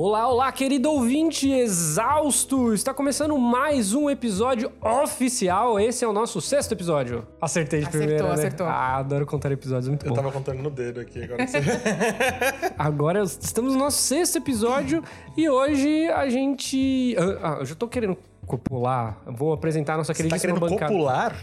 Olá, olá, querido ouvinte exausto! Está começando mais um episódio oficial. Esse é o nosso sexto episódio. Acertei de Acertou, primeira, né? acertou. Ah, adoro contar episódios, muito Eu bom. tava contando no dedo aqui agora. Você... Agora estamos no nosso sexto episódio e hoje a gente... Ah, ah, eu já tô querendo copular. Vou apresentar a nossa tá queridíssima querendo bancada. copular?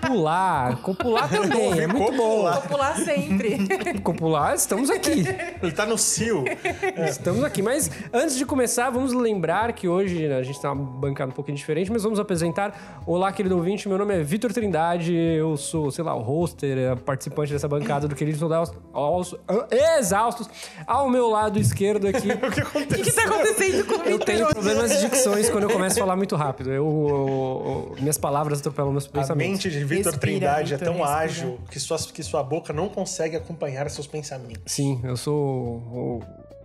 Copular. Copular também, é muito bom. Copular. Vou pular sempre. Copular, estamos aqui. Ele tá no cio. Estamos aqui, mas antes de começar, vamos lembrar que hoje né, a gente tá uma bancada um pouquinho diferente, mas vamos apresentar. Olá, querido ouvinte, meu nome é Vitor Trindade, eu sou, sei lá, o hoster, participante dessa bancada do Queridos Soldados Exaustos. Ao meu lado esquerdo aqui, O que O aconteceu? que tá acontecendo com o eu tenho problemas de dicções quando eu começo a falar muito rápido. Eu, eu- eu- minhas palavras atropelam meus A pensamentos. mente de Vitor Trindade é tão respira. ágil que sua, que sua boca não consegue acompanhar seus pensamentos. Sim, eu sou. o-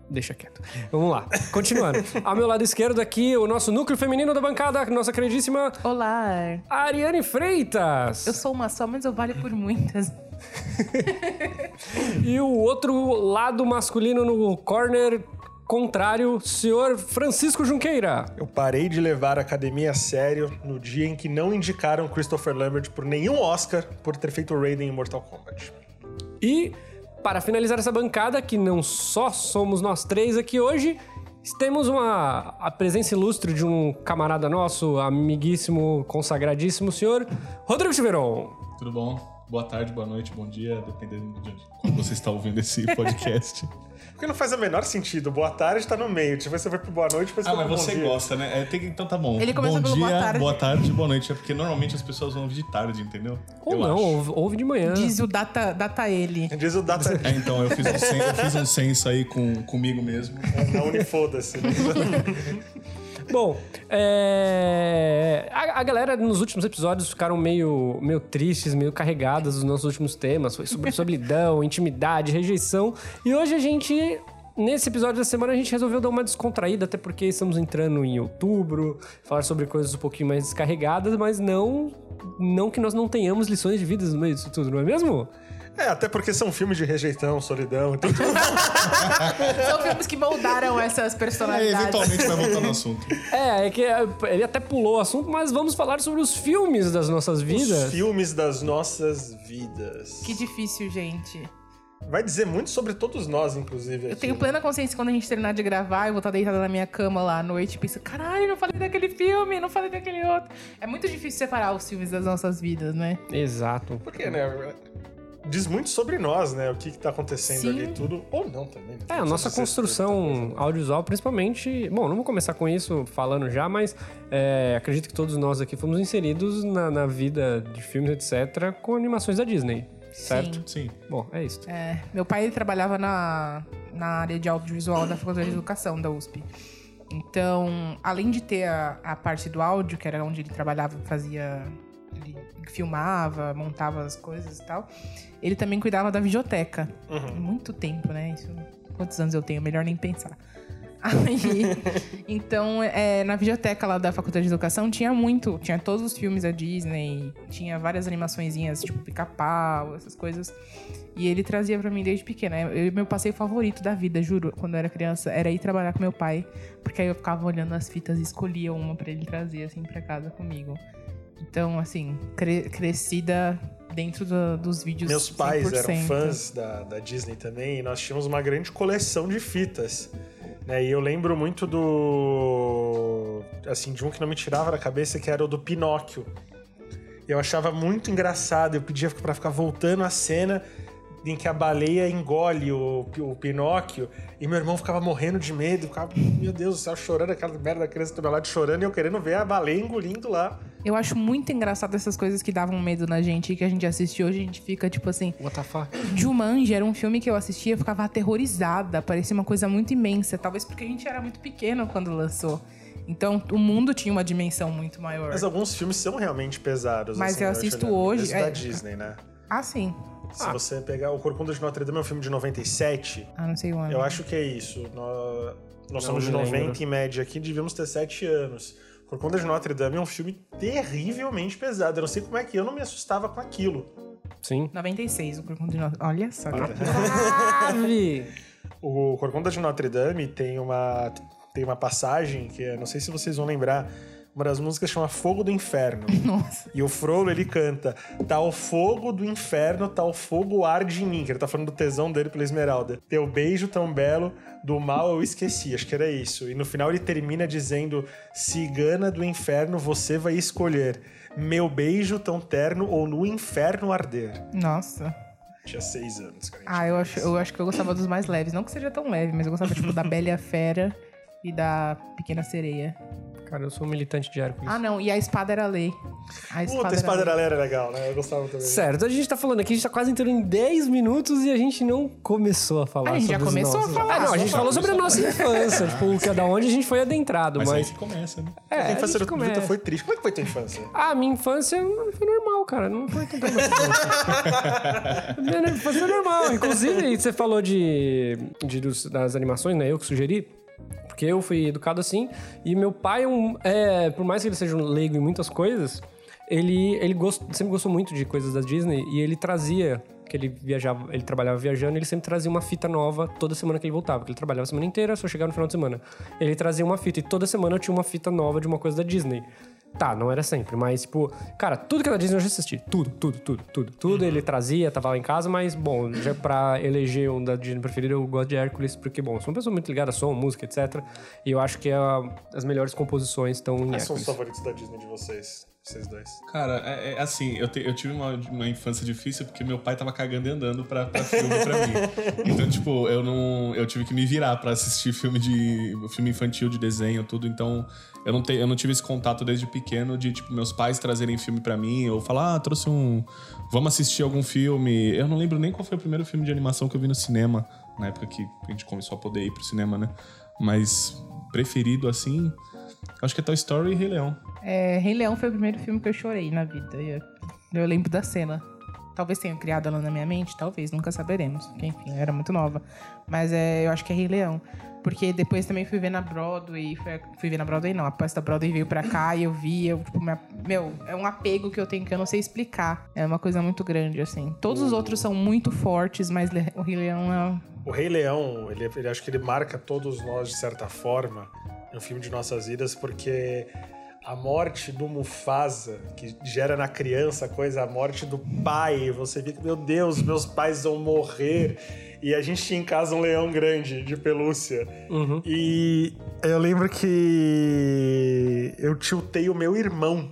Deixa quieto. Vamos lá. Continuando. Ao meu lado esquerdo aqui, o nosso núcleo feminino da bancada, nossa queridíssima Olá. Ariane Freitas. Eu sou uma só, mas eu valho por muitas. E o outro lado masculino no corner contrário, senhor Francisco Junqueira. Eu parei de levar a academia a sério no dia em que não indicaram Christopher Lambert por nenhum Oscar por ter feito Raiden em Mortal Kombat. E para finalizar essa bancada, que não só somos nós três aqui hoje, temos uma a presença ilustre de um camarada nosso, amiguíssimo, consagradíssimo, senhor Rodrigo Tiveron. Tudo bom? Boa tarde, boa noite, bom dia, dependendo de onde- quando você está ouvindo esse podcast. Porque não faz o menor sentido. Boa tarde tá no meio. Depois você vai pro boa noite, depois ah, você mas vai pro você bom dia. gosta, né? É, tem que- então tá bom. Ele começou bom pelo dia, boa tarde. boa tarde, boa noite. É porque normalmente as pessoas vão ouvir de tarde, entendeu? Ou Eu não, acho. ouve, ouve de manhã. Diz o data, data ele. Diz o data É, então, eu fiz um censo, eu fiz um censo aí com, comigo mesmo. na Unifoda-se. né? Bom, é, a, a galera nos últimos episódios ficaram meio, meio tristes, meio carregadas dos nossos últimos temas. Foi sobre solidão, intimidade, rejeição. E hoje a gente, nesse episódio da semana, a gente resolveu dar uma descontraída, até porque estamos entrando em outubro, falar sobre coisas um pouquinho mais descarregadas, mas não, não que nós não tenhamos lições de vida no meio disso tudo, não é mesmo? É, até porque são filmes de rejeição, solidão. Então, São filmes que moldaram essas É, personalidades. eventualmente vai voltar no assunto. É, é que é, ele até pulou o assunto, mas vamos falar sobre os filmes das nossas vidas. os filmes das nossas vidas. Que difícil, gente. Vai dizer muito sobre todos nós, inclusive. Eu aqui. tenho plena consciência que quando a gente terminar de gravar, eu vou estar deitada na minha cama lá à noite e penso, caralho, não falei daquele filme, não falei daquele outro. É muito difícil separar os filmes das nossas vidas, né? Exato. Porque, né? Diz muito sobre nós, né? O que, que tá acontecendo Sim. ali tudo. Ou não também. né? É, a nossa construção audiovisual, principalmente. Bom, não vou começar com isso falando já, mas é, acredito que todos nós aqui fomos inseridos na, na vida de filmes, etc., com animações da Disney, certo? Sim. Sim. Bom, é isso. É, meu pai ele trabalhava na, na área de audiovisual da Faculdade de Educação da USP. Então, além de ter a, a parte do áudio, que era onde ele trabalhava, fazia. Ele filmava, montava as coisas e tal. Ele também cuidava da videoteca. Muito tempo, né? Isso, quantos anos eu tenho? Melhor nem pensar. Aí, então, é, na videoteca lá da Faculdade de Educação tinha muito, tinha todos os filmes da Disney, tinha várias animaçõezinhas, tipo pica-pau, essas coisas. E ele trazia pra mim desde pequena. Eu, meu passeio favorito da vida, juro, quando eu era criança, era ir trabalhar com meu pai, porque aí eu ficava olhando as fitas e escolhia uma pra ele trazer, assim, pra casa comigo. Então, assim, cre- crescida dentro do- dos vídeos. Meus pais 100%. eram fãs da, da Disney também e nós tínhamos uma grande coleção de fitas. Né? E eu lembro muito do. Assim, de um que não me tirava da cabeça, que era o do Pinóquio. Eu achava muito engraçado, eu pedia pra ficar voltando a cena em que a baleia engole o, o Pinóquio e meu irmão ficava morrendo de medo, ficava, meu Deus do céu, chorando, aquela merda da criança do meu lado chorando e eu querendo ver a baleia engolindo lá. Eu acho muito engraçado essas coisas que davam medo na gente e que a gente assiste hoje, a gente fica tipo assim. What the fuck? Jumanji era um filme que eu assistia, eu ficava aterrorizada, parecia uma coisa muito imensa, talvez porque a gente era muito pequeno quando lançou. Então, o mundo tinha uma dimensão muito maior. Mas alguns filmes são realmente pesados. Mas assim, eu assisto né? hoje, Esse é- da Disney, né? Ah, sim. Se você pegar O Corcunda de Notre Dame é um filme de 97, Ah, não sei o ano. eu acho que é isso. Nós, nós somos de me 90 lembro. em média aqui, devíamos ter 7 anos. Corcunda de Notre Dame é um filme terrivelmente pesado. Eu não sei como é que eu não me assustava com aquilo. Sim. 96, o Corcunda de Notre Olha só. Ave! O Corcunda de Notre Dame tem uma, tem uma passagem que eu não sei se vocês vão lembrar. Uma das músicas chama Fogo do Inferno. Nossa. E o Frollo, ele canta: Tal fogo do inferno, tal fogo arde em mim. Que ele tá falando do tesão dele pela Esmeralda. Teu beijo tão belo, do mal eu esqueci. Acho que era isso. E no final ele termina dizendo: Cigana do inferno, você vai escolher. Meu beijo tão terno ou no inferno arder. Nossa. Tinha seis anos, cara. Ah, eu acho, eu acho que eu gostava dos mais leves. Não que seja tão leve, mas eu gostava, tipo, da Bela e a Fera e da Pequena Sereia. Cara, eu sou um militante de Hércules. Ah, não. E a espada era lei. A Puta, a era espada lei. era era legal, né? Eu gostava também. Certo, a gente tá falando aqui, a gente tá quase entrando em 10 minutos e a gente não começou a falar a gente sobre já começou a nossos... falar. Ah, não, a gente falou sobre a nossa infância, tipo, cada onde a gente foi adentrado, Mas, mas... aí que começa, né? É, a a infância gente do. Vitor foi triste. Como é que foi tua infância? Ah, minha infância foi normal, cara. Não foi tão. Minha infância foi normal. Inclusive, você falou de, de- dos- das animações, né? Eu que sugeri. Porque eu fui educado assim. E meu pai, é é, por mais que ele seja um leigo em muitas coisas, ele, ele gost, sempre gostou muito de coisas da Disney. E ele trazia que ele viajava, ele trabalhava viajando, ele sempre trazia uma fita nova toda semana que ele voltava, porque ele trabalhava a semana inteira, só chegava no final de semana. Ele trazia uma fita e toda semana eu tinha uma fita nova de uma coisa da Disney. Tá, não era sempre, mas tipo, cara, tudo que era Disney eu já assisti. Tudo, tudo, tudo, tudo. Tudo ele trazia, tava lá em casa, mas bom, já pra eleger um da Disney preferido, eu gosto de Hércules, porque bom, sou uma pessoa muito ligada a som, música, etc. E eu acho que a- as melhores composições estão em Quais são os favoritos da Disney de vocês? Vocês dois. Cara, é, é assim, eu, te- eu tive uma, uma infância difícil porque meu pai tava cagando e andando pra, pra filme pra mim. Então, tipo, eu não. Eu tive que me virar pra assistir filme de. filme infantil, de desenho, tudo. Então, eu não, te, eu não tive esse contato desde pequeno de, tipo, meus pais trazerem filme pra mim, ou falar, ah, trouxe um. Vamos assistir algum filme. Eu não lembro nem qual foi o primeiro filme de animação que eu vi no cinema, na época que a gente começou a poder ir pro cinema, né? Mas preferido assim. Acho que é Toy Story e Rei Leão. É, Rei Leão foi o primeiro filme que eu chorei na vida. Eu, eu lembro da cena. Talvez tenha criado ela na minha mente, talvez, nunca saberemos. Porque, enfim, eu era muito nova. Mas é, eu acho que é Rei Leão. Porque depois também fui ver na Broadway. Fui, fui ver na Broadway, não. A peça da Broadway veio pra cá e eu vi. Eu, tipo, me- meu, é um apego que eu tenho que eu não sei explicar. É uma coisa muito grande, assim. Todos os outros são muito fortes, mas Le- o Rei Leão é. O Rei Leão, ele, ele acho que ele marca todos nós de certa forma no filme de nossas vidas, porque a morte do Mufasa, que gera na criança a coisa, a morte do pai, você fica, meu Deus, meus pais vão morrer. E a gente tinha em casa um leão grande de pelúcia. E eu lembro que eu tiltei o meu irmão.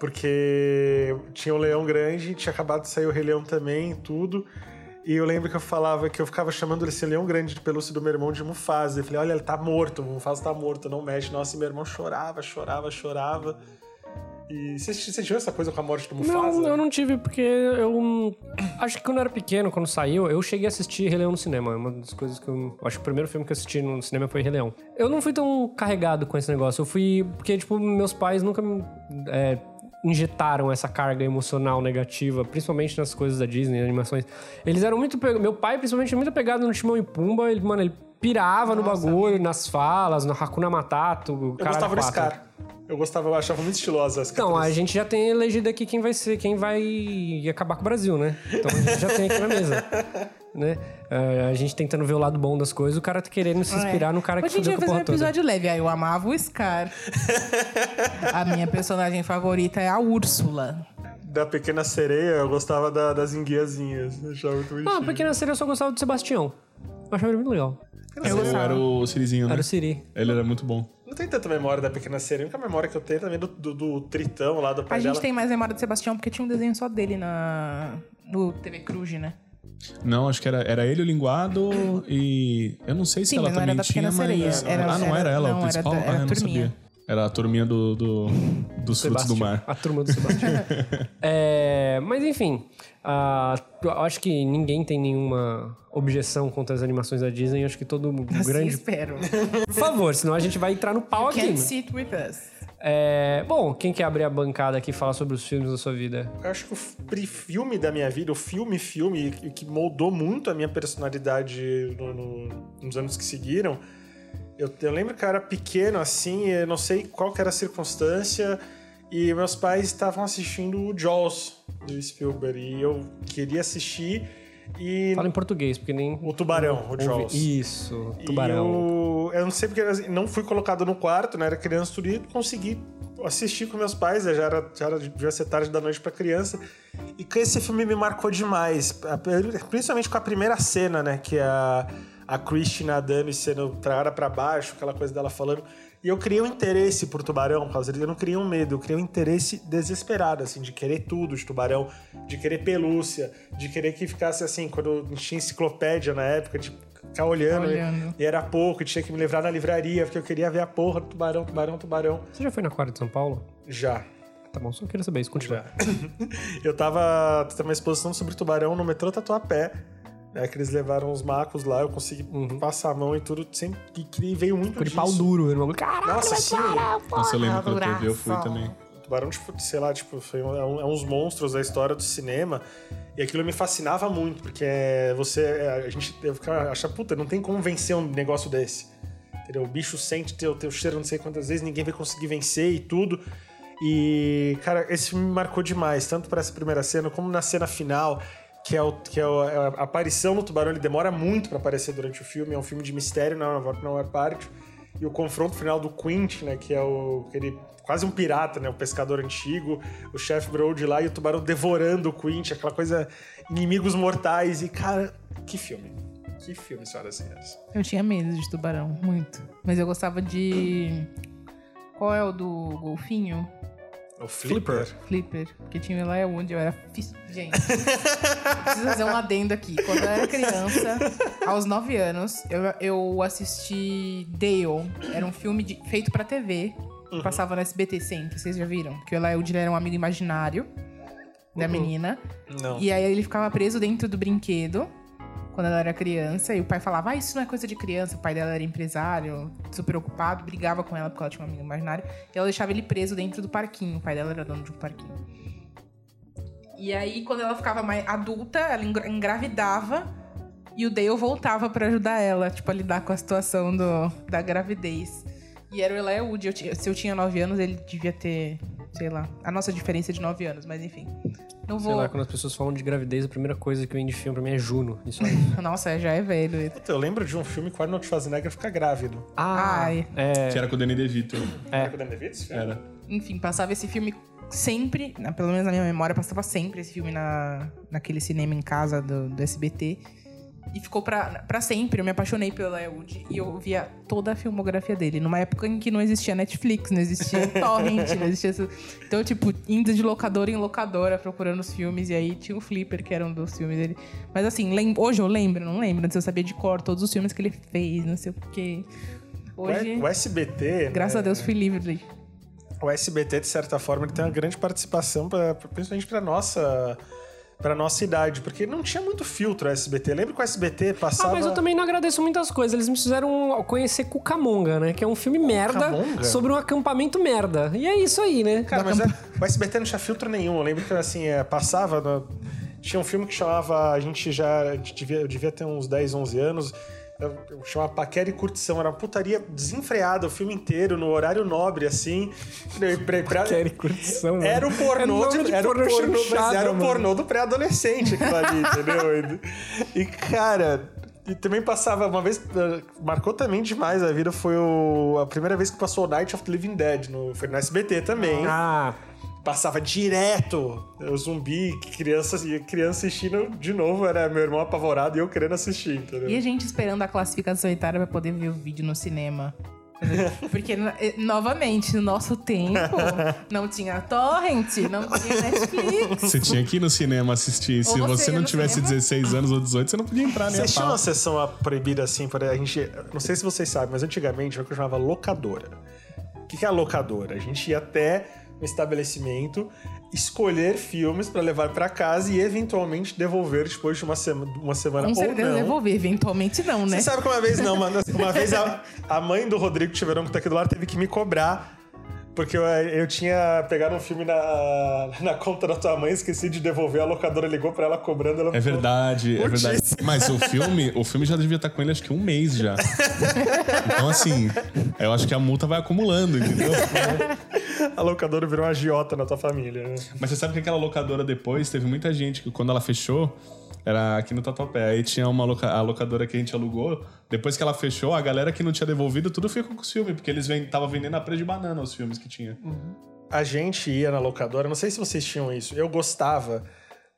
Porque tinha o leão grande, tinha acabado de sair o Rei Leão também, tudo. E eu lembro que eu falava que eu ficava chamando esse leão grande de pelúcia do meu irmão de Mufasa. Eu falei, olha, ele tá morto, o Mufasa tá morto, não mexe. Nossa, e meu irmão chorava, chorava, chorava. E você, tinha essa coisa com a morte do Mufasa? Não, eu não tive, porque eu. Acho que quando eu era pequeno, quando saiu, eu cheguei a assistir Rei Leão no cinema. É uma das coisas que eu. Acho que o primeiro filme que eu assisti no cinema foi Rei Leão. Eu não fui tão carregado com esse negócio. Eu fui. Porque, tipo, meus pais nunca me. é, injetaram essa carga emocional negativa, principalmente nas coisas da Disney, animações. Eles eram muito. Meu pai, principalmente, muito apegado no Timão e Pumba. Ele, mano, ele pirava no bagulho, nas falas, no Hakuna Matata. o gostava do. Scar. Eu gostava, eu achava muito estilosa as Então, a gente já tem elegido aqui quem vai ser, quem vai acabar com o Brasil, né? Então a gente já tem aqui na mesa. Né? Ah, a gente tentando ver o lado bom das coisas, o cara tá querendo se inspirar no cara que Hoje a gente fudeu vai com a fazer um porra toda. episódio leve. Aí eu amava o Scar. a minha personagem favorita é a Úrsula. Da Pequena Sereia, eu gostava da- das enguiazinhas. Eu achava muito Ah, bonitinho. porque na série eu só gostava do Sebastião. Eu achava ele muito legal. Eu era o Sirizinho, né? Era o Siri. Ele era muito bom. Não tem tanta memória da Pequena Sereia. A única memória que eu tenho é também do, do, do Tritão lá do pai A gente dela. tem mais memória de Sebastião porque tinha um desenho só dele na no TV Cruz, né? Não, acho que era, era ele o linguado e. Eu não sei se Sim, ela mas não era também da tinha, Pequena mas. Sereia. Era- ah, não era- era ela não, o era principal? da- era ah, a eu não turminha. sabia. Era a turminha do, do- dos frutos do Sebastião. mar. A turma do Sebastião. É, mas enfim, eu acho que ninguém tem nenhuma objeção contra as animações da Disney. Eu acho que todo mundo Assim grande. espero. Por favor, senão a gente vai entrar no pau aqui. Can't sit with us. É, bom, quem quer abrir a bancada aqui e falar sobre os filmes da sua vida? Eu acho que o filme da minha vida, o filme, filme, que que moldou muito a minha personalidade no- no- nos anos que seguiram. Eu, eu lembro que eu era pequeno assim, eu não sei qual que era a circunstância, e meus pais estavam assistindo o Jaws do Spielberg, e eu queria assistir. E Fala em português, porque nem. o tubarão, o Jaws. Isso, tubarão. Eu, eu não sei porque assim, não fui colocado no quarto, né? Era criança tudo e consegui assistir com meus pais, né, já era, já era devia ser tarde da noite pra criança. E esse filme me marcou demais, principalmente com a primeira cena, né? Que é a, a Christie nadando e sendo pra área pra baixo, aquela coisa dela falando. E eu criei um interesse por tubarão por causa dele. Eu não criei um medo, eu criei um interesse desesperado, assim, de querer tudo de tubarão, de querer pelúcia, de querer que ficasse assim, quando tinha enciclopédia na época, de ficar olhando. olhando. E era pouco, e tinha que me livrar na livraria, porque eu queria ver a porra do tubarão, tubarão, tubarão. Você já foi na Aquário de São Paulo? Já. Tá bom, só queria saber isso. Continua. Eu tava. Teve uma exposição sobre tubarão no metrô Tatuapé. Né, que eles levaram os macos lá, eu consegui passar a mão e tudo, sempre que, que veio muito Ficou de pau duro, irmão. Caralho, Nossa, mas sim. para, Nossa, eu lembro que eu teve, eu fui também. Tubarão, tipo, sei lá, tipo, foi um- é, um- é uns monstros da história do cinema. E aquilo me fascinava muito, porque é, você. é, A gente eu ficava, acha, puta, não tem como vencer um negócio desse. Entendeu? O bicho sente teu, teu cheiro não sei quantas vezes, ninguém vai conseguir vencer e tudo. E, cara, esse filme me marcou demais, tanto para essa primeira cena como na cena final, que é, o, que é o- é a aparição do tubarão. Ele demora muito para aparecer durante o filme, é um filme de mistério na maior, na maior parte. E o confronto final do Quint, né, que é o aquele quase um pirata, né, o pescador antigo, o chefe Brody lá e o tubarão devorando o Quint, aquela coisa inimigos mortais e cara, que filme. Que filme, senhoras e senhores. Eu tinha medo de tubarão, muito. Mas eu gostava de. Qual é o do golfinho? O Flipper. Flipper. Porque tinha o Elijah Wood, eu era. fis- Gente. preciso fazer um adendo aqui. Quando eu era criança, aos 9 anos, eu, eu assisti Dale. Era um filme de- feito pra TV. que Passava no SBT sempre. Vocês já viram? Que o Wood era um amigo imaginário da menina. Não. E aí ele ficava preso dentro do brinquedo quando ela era criança. E o pai falava, ah, isso não é coisa de criança. O pai dela era empresário, super ocupado, brigava com ela porque ela tinha um amigo imaginário. E ela deixava ele preso dentro do parquinho. O pai dela era dono de um parquinho. E aí, quando ela ficava mais adulta, ela engra- engravidava. E o Dale voltava pra ajudar ela, tipo, a lidar com a situação do, da gravidez. E era o Elijah Wood. Eu se eu tinha 9 anos, ele devia ter, sei lá, a nossa diferença é de 9 anos, mas enfim. Não Sei vou. lá, quando as pessoas falam de gravidez, a primeira coisa que vem de filme pra mim é Juno. Isso aí. Nossa, já é velho. Puta, Eu lembro de um filme que o Arnold Schwarzenegger fica grávido. Ah, Ai. é. Que era com o Danny DeVito. É. com o Danny DeVito, esse filme? Era. Enfim, passava esse filme sempre, pelo menos na minha memória, passava sempre esse filme na, naquele cinema em casa do, do SBT. E ficou pra, pra sempre. Eu me apaixonei pelo Elijah Wood e eu via toda a filmografia dele. Numa época em que não existia Netflix, não existia Torrent, não existia... Então, tipo, indo de locadora em locadora procurando os filmes. E aí tinha o Flipper, que era um dos filmes dele. Mas assim, lem- hoje eu lembro, não lembro. Antes eu sabia de cor todos os filmes que ele fez, não sei o quê. O- Hoje, O SBT. graças né, a Deus, fui livre. O SBT, de certa forma, ele tem uma grande participação, pra, principalmente pra nossa. Pra nossa idade, porque não tinha muito filtro o SBT. Lembra que o SBT Ah, passava. mas eu também não agradeço muitas coisas. Eles me fizeram conhecer Cucamonga, né? Que é um filme merda Cucamonga? sobre um acampamento merda. E é isso aí, né? Cara, mas é- o SBT não tinha filtro nenhum. Eu lembro que, assim, é, passava. no- Tinha um filme que chamava. A gente já. A gente devia, eu devia ter uns 10, 11 anos. Eu- Chamava Paquera e Curtição. Era uma putaria desenfreada o filme inteiro, no horário nobre, assim. E pra- pra- Quero curtição, mano. Era o É pornô, nome de era pornô pornô, chanchada, era o pornô do pré-adolescente aquilo ali, entendeu? E, e, cara, e também passava uma vez, eh, marcou também demais a vida, foi o, a primeira vez que passou o Night of the Living Dead, no, foi no SBT também. Ah, Passava direto o zumbi, criança, e criança assistindo de novo, era meu irmão apavorado e eu querendo assistir, entendeu? E a gente esperando a classificação etária pra poder ver o vídeo no cinema. Porque, eh, novamente, no nosso tempo, não tinha torrent, não tinha Netflix. Você tinha que ir no cinema assistir. Se Ou você você não tivesse cinema. 16 anos ou 18, você não podia entrar nem a Vocês tinham pau. uma sessão proibida assim, para a gente. Não sei se vocês sabem, mas antigamente era o que eu chamava locadora. O que que é a locadora? A gente ia até um estabelecimento, escolher filmes para levar para casa e eventualmente devolver depois de uma, sema, uma semana Com ou certeza não. devolver, eventualmente não, né? Você sabe que uma vez não, mano. Uma vez a, a mãe do Rodrigo Tiverão, que tá aqui do lado, teve que me cobrar. Porque eu, eu tinha pegado um filme na, na conta da tua mãe, esqueci de devolver, a locadora ligou pra ela cobrando. Ela É verdade, é verdade. Mas o filme, o filme já devia estar com ele acho que um mês já. Então, assim, eu acho que a multa vai acumulando, entendeu? a locadora virou uma agiota na tua família, né? Mas você sabe que aquela locadora depois, teve muita gente que quando ela fechou, era aqui no Tatuapé. Aí tinha uma loca a locadora que a gente alugou. Depois que ela fechou, a galera que não tinha devolvido, tudo ficou com os filmes, porque eles estavam vendendo a preço de banana os filmes que tinha. A gente ia na locadora, não sei se vocês tinham isso, eu gostava,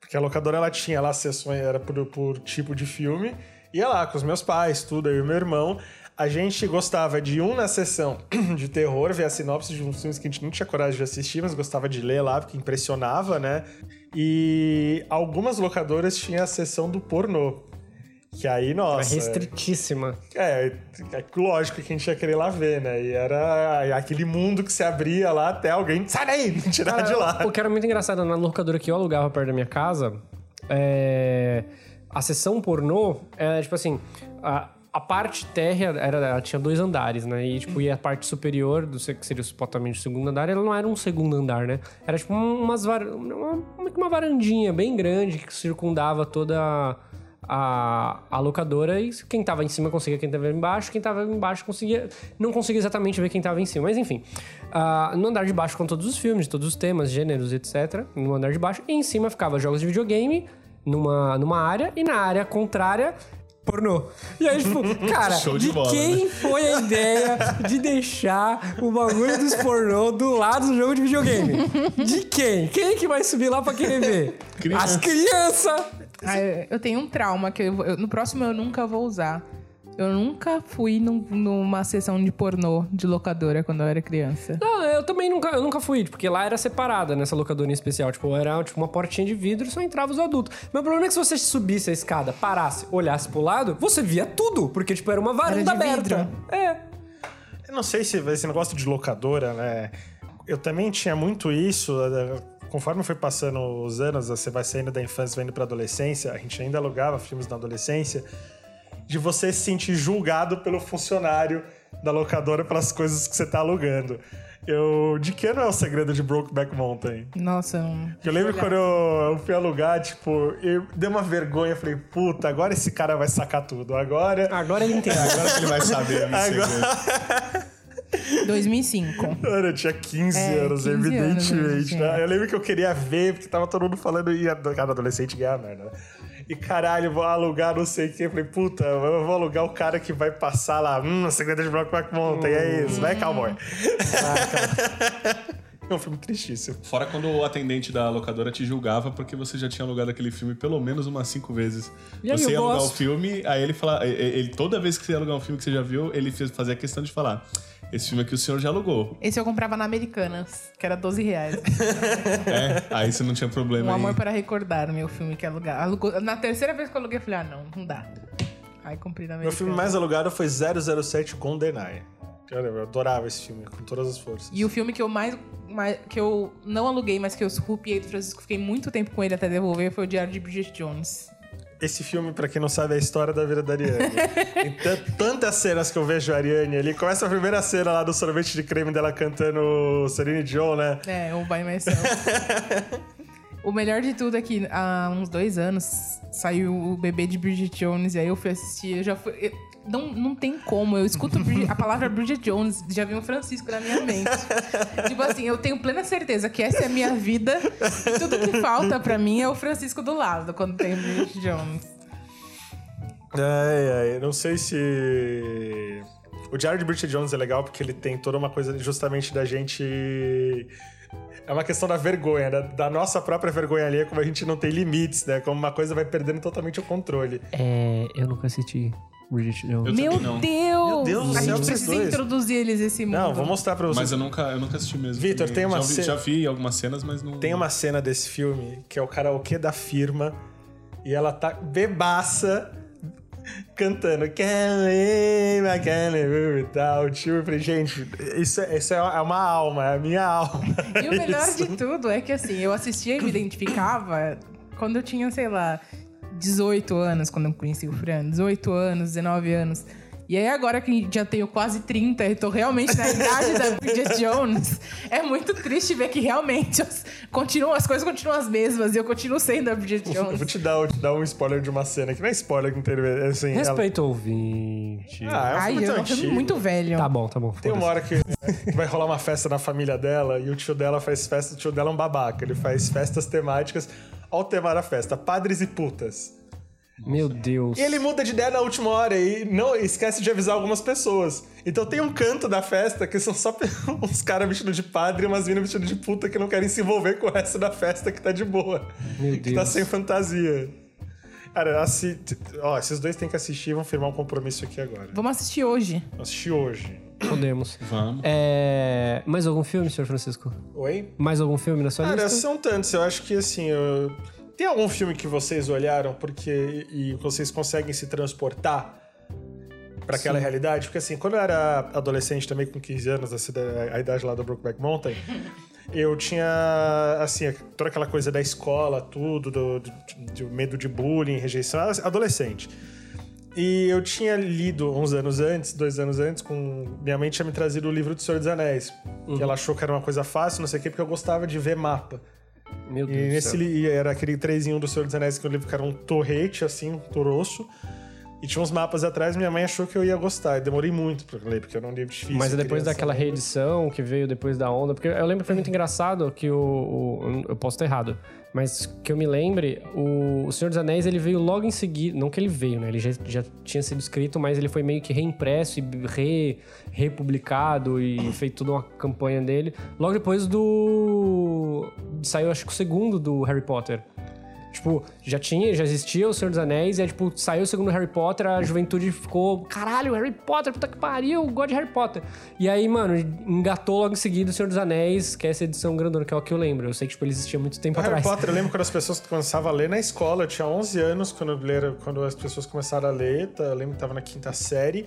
porque a locadora ela tinha lá sessões, era por, por tipo de filme, ia lá com os meus pais, tudo, eu e meu irmão. A gente gostava de um na sessão de terror, ver a sinopse de uns filmes que a gente não tinha coragem de assistir, mas gostava de ler lá, porque impressionava, né? E algumas locadoras tinham a sessão do pornô. Que aí, Era nossa. restritíssima. É, é lógico que a gente ia querer lá ver, né? E era aquele mundo que se abria lá até alguém. Sai daí! Me tirar de lá. O que era muito engraçado na locadora que eu alugava perto da minha casa, é... a sessão pornô era tipo assim. A, a parte térrea era, ela tinha dois andares, né? E tipo, e a parte superior, do que seria supostamente o segundo andar, ela não era um segundo andar, né? Era tipo umas var... uma, uma varandinha bem grande que circundava toda a, a, a locadora e quem tava em cima conseguia quem tava embaixo, quem tava embaixo conseguia. Não conseguia exatamente ver quem tava em cima, mas enfim. Ah, no andar de baixo com todos os filmes, todos os temas, gêneros, etc. No andar de baixo. E em cima ficava jogos de videogame numa, numa área e na área contrária. Pornô. E aí, tipo, cara, Show de de, bola, quem né? foi a ideia de deixar o bagulho dos pornô do lado do jogo de videogame? De quem? Quem que vai subir lá pra querer ver? Criança. As crianças! Ah, eu- tenho um trauma que eu- eu- no próximo eu nunca vou usar. Eu nunca fui num- numa sessão de pornô de locadora quando eu era criança. Não, eu também nunca, eu nunca fui, porque lá era separada nessa locadora em especial. Tipo, era tipo, uma portinha de vidro e só entrava os adultos. Mas o problema é que se você subisse a escada, parasse, olhasse pro lado, você via tudo. Porque, tipo, era uma varanda de aberta. vidro. É. Eu não sei se esse negócio de locadora, né? Eu também tinha muito isso. eh, Conforme foi passando os anos, você vai saindo da infância, vai indo pra adolescência, a gente ainda alugava filmes na adolescência, de você se sentir julgado pelo funcionário da locadora pelas coisas que você tá alugando. Eu. De que ano é o segredo de Brokeback Mountain? Nossa, não. Eu lembro quando eu, eu fui alugar, tipo, eu dei uma vergonha, eu falei, puta, agora esse cara vai sacar tudo. Agora. Agora ele entende. Agora que ele vai saber a minha Agora- segredo. 2005. Mano, eu tinha 15 É, anos, 15 anos, evidentemente. né? né? Eu lembro que eu queria ver, porque tava todo mundo falando e cada adolescente ganha merda. E caralho, vou alugar não sei o que. Eu falei, puta, eu vou alugar o cara que vai passar lá. Hum, segredo de Brokeback Mountain, é isso, vai, cowboy. É um filme tristíssimo. Fora quando o atendente da locadora te julgava porque você já tinha alugado aquele filme pelo menos umas cinco vezes. E aí, você ia alugar o filme, aí ele fala. e- e- Ele, toda vez que você ia alugar um filme que você já viu, ele fazia questão de falar: Esse filme aqui o senhor já alugou. Esse eu comprava na Americanas, que era 12 reais. É, aí você não tinha problema Um em- Amor para Recordar, meu filme que alugar. Alugou- Na terceira vez que eu aluguei, eu falei, ah, não, não dá. Aí comprei na Meu Americanas. filme mais alugado foi 007 GoldenEye. Eu, eu adorava esse filme, com todas as forças. E o filme que eu mais, mais- que eu não aluguei, mas que eu rupiei do Francisco, fiquei muito tempo com ele até devolver, foi o Diário de Bridget Jones. Esse filme, pra quem não sabe, é a história da vida da Ariane. Tan- tantas cenas que eu vejo a Ariane ali. Começa a primeira cena lá do sorvete de creme dela cantando Celine Dion, né? É, o By Myself. o melhor de tudo é que há uns dois anos saiu o bebê de Bridget Jones e aí eu fui assistir. Eu já fui. eu- não, não tem como. Eu escuto a palavra Bridget Jones, já vem o Francisco na minha mente. tipo assim, eu tenho plena certeza que essa é a minha vida. E tudo que falta pra mim é o Francisco do lado quando tem Bridget Jones. Ai, ai, não sei se. O Diário de Bridget Jones é legal porque ele tem toda uma coisa justamente da gente. É uma questão da vergonha, da, da nossa própria vergonha ali, como a gente não tem limites, né? Como uma coisa vai perdendo totalmente o controle. É, eu nunca assisti Bridget Jones. Eu Meu também não. Deus! Meu Deus do a céu, gente vocês precisa dois. introduzir eles esse mundo. Não, vou mostrar pra vocês. Mas eu nunca, eu nunca assisti mesmo. Vitor, tem uma já vi, ce- já vi algumas cenas, mas não. Tem uma cena desse filme que é o karaokê da firma e ela tá bebaça cantando Can't live, I can't live without you. Falei, gente, isso, é- isso é uma alma, é a minha alma. E o melhor Isso. de tudo é que assim, eu assistia e me identificava quando eu tinha, sei lá, 18 anos, quando eu conheci o Fran, 18 anos, 19 anos. E aí, agora que já tenho quase 30 e tô realmente na idade da Bridget Jones, é muito triste ver que realmente as, continuam, as coisas continuam as mesmas e eu continuo sendo a Bridget Eu Jones. vou te dar, vou te dar um spoiler de uma cena que não é spoiler que não tem. é Assim, ela- Respeito ao ouvinte. Ah, é um Ai, filme eu antigo. muito velho. Tá bom, tá bom. Tem uma hora que vai rolar uma festa na família dela e o tio dela faz festa. O tio dela é um babaca. Ele faz festas temáticas ao tema da festa: padres e putas. Meu Deus. E ele muda de ideia na última hora e não esquece de avisar algumas pessoas. Então tem um canto da festa que são só uns caras vestidos de padre e umas minas vestidas de puta que não querem se envolver com o resto da festa que tá de boa. Meu Que tá Deus. sem fantasia. Cara, assi... ó, esses dois têm que assistir e vão firmar um compromisso aqui agora. Vamos assistir hoje. Vou assistir hoje. Podemos. Vamos. É... Mais algum filme, senhor Francisco? Oi? Mais algum filme na sua Cara, lista? são tantos. Eu acho que assim. eu- Tem algum filme que vocês olharam porque e vocês conseguem se transportar pra aquela realidade? Porque assim, quando eu era adolescente também, com 15 anos, da- a idade lá do Brokeback Mountain, eu tinha, assim, toda aquela coisa da escola, tudo, do, do- do medo de bullying, rejeição, adolescente. E eu tinha lido uns anos antes, dois anos antes, com. Minha mãe tinha me trazido o livro do Senhor dos Anéis. Que ela achou que era uma coisa fácil, não sei o quê, porque eu gostava de ver mapa. Meu Deus E do nesse li- e era aquele trezinho do Senhor dos Anéis que eu livro que era um torrete, assim, um toroço. E tinha uns mapas atrás, minha mãe achou que eu ia gostar. E demorei muito pra ler, porque eu não li difícil. Mas é depois criança, daquela né? reedição que veio depois da onda, porque eu lembro que foi muito engraçado que o, o- eu posso estar errado, mas que eu me lembre, o, o Senhor dos Anéis ele veio logo em seguida, não que ele veio, né? Ele já, já tinha sido escrito, mas ele foi meio que reimpresso e re, republicado e feito toda uma campanha dele. Logo depois do saiu acho que o segundo do Harry Potter. Tipo, já tinha, já existia o Senhor dos Anéis, e aí, tipo, saiu o segundo Harry Potter, a juventude ficou, caralho, Harry Potter, puta que pariu, gosto de Harry Potter. E aí, mano, engatou logo em seguida o Senhor dos Anéis, que é essa edição grandona, que é o que eu lembro. Eu sei que, tipo, ele existia muito tempo O Harry atrás. Potter, eu lembro quando as pessoas começavam a ler na escola. Eu tinha 11 anos quando, ler- quando as pessoas começaram a ler. tá? Eu lembro que tava na quinta série.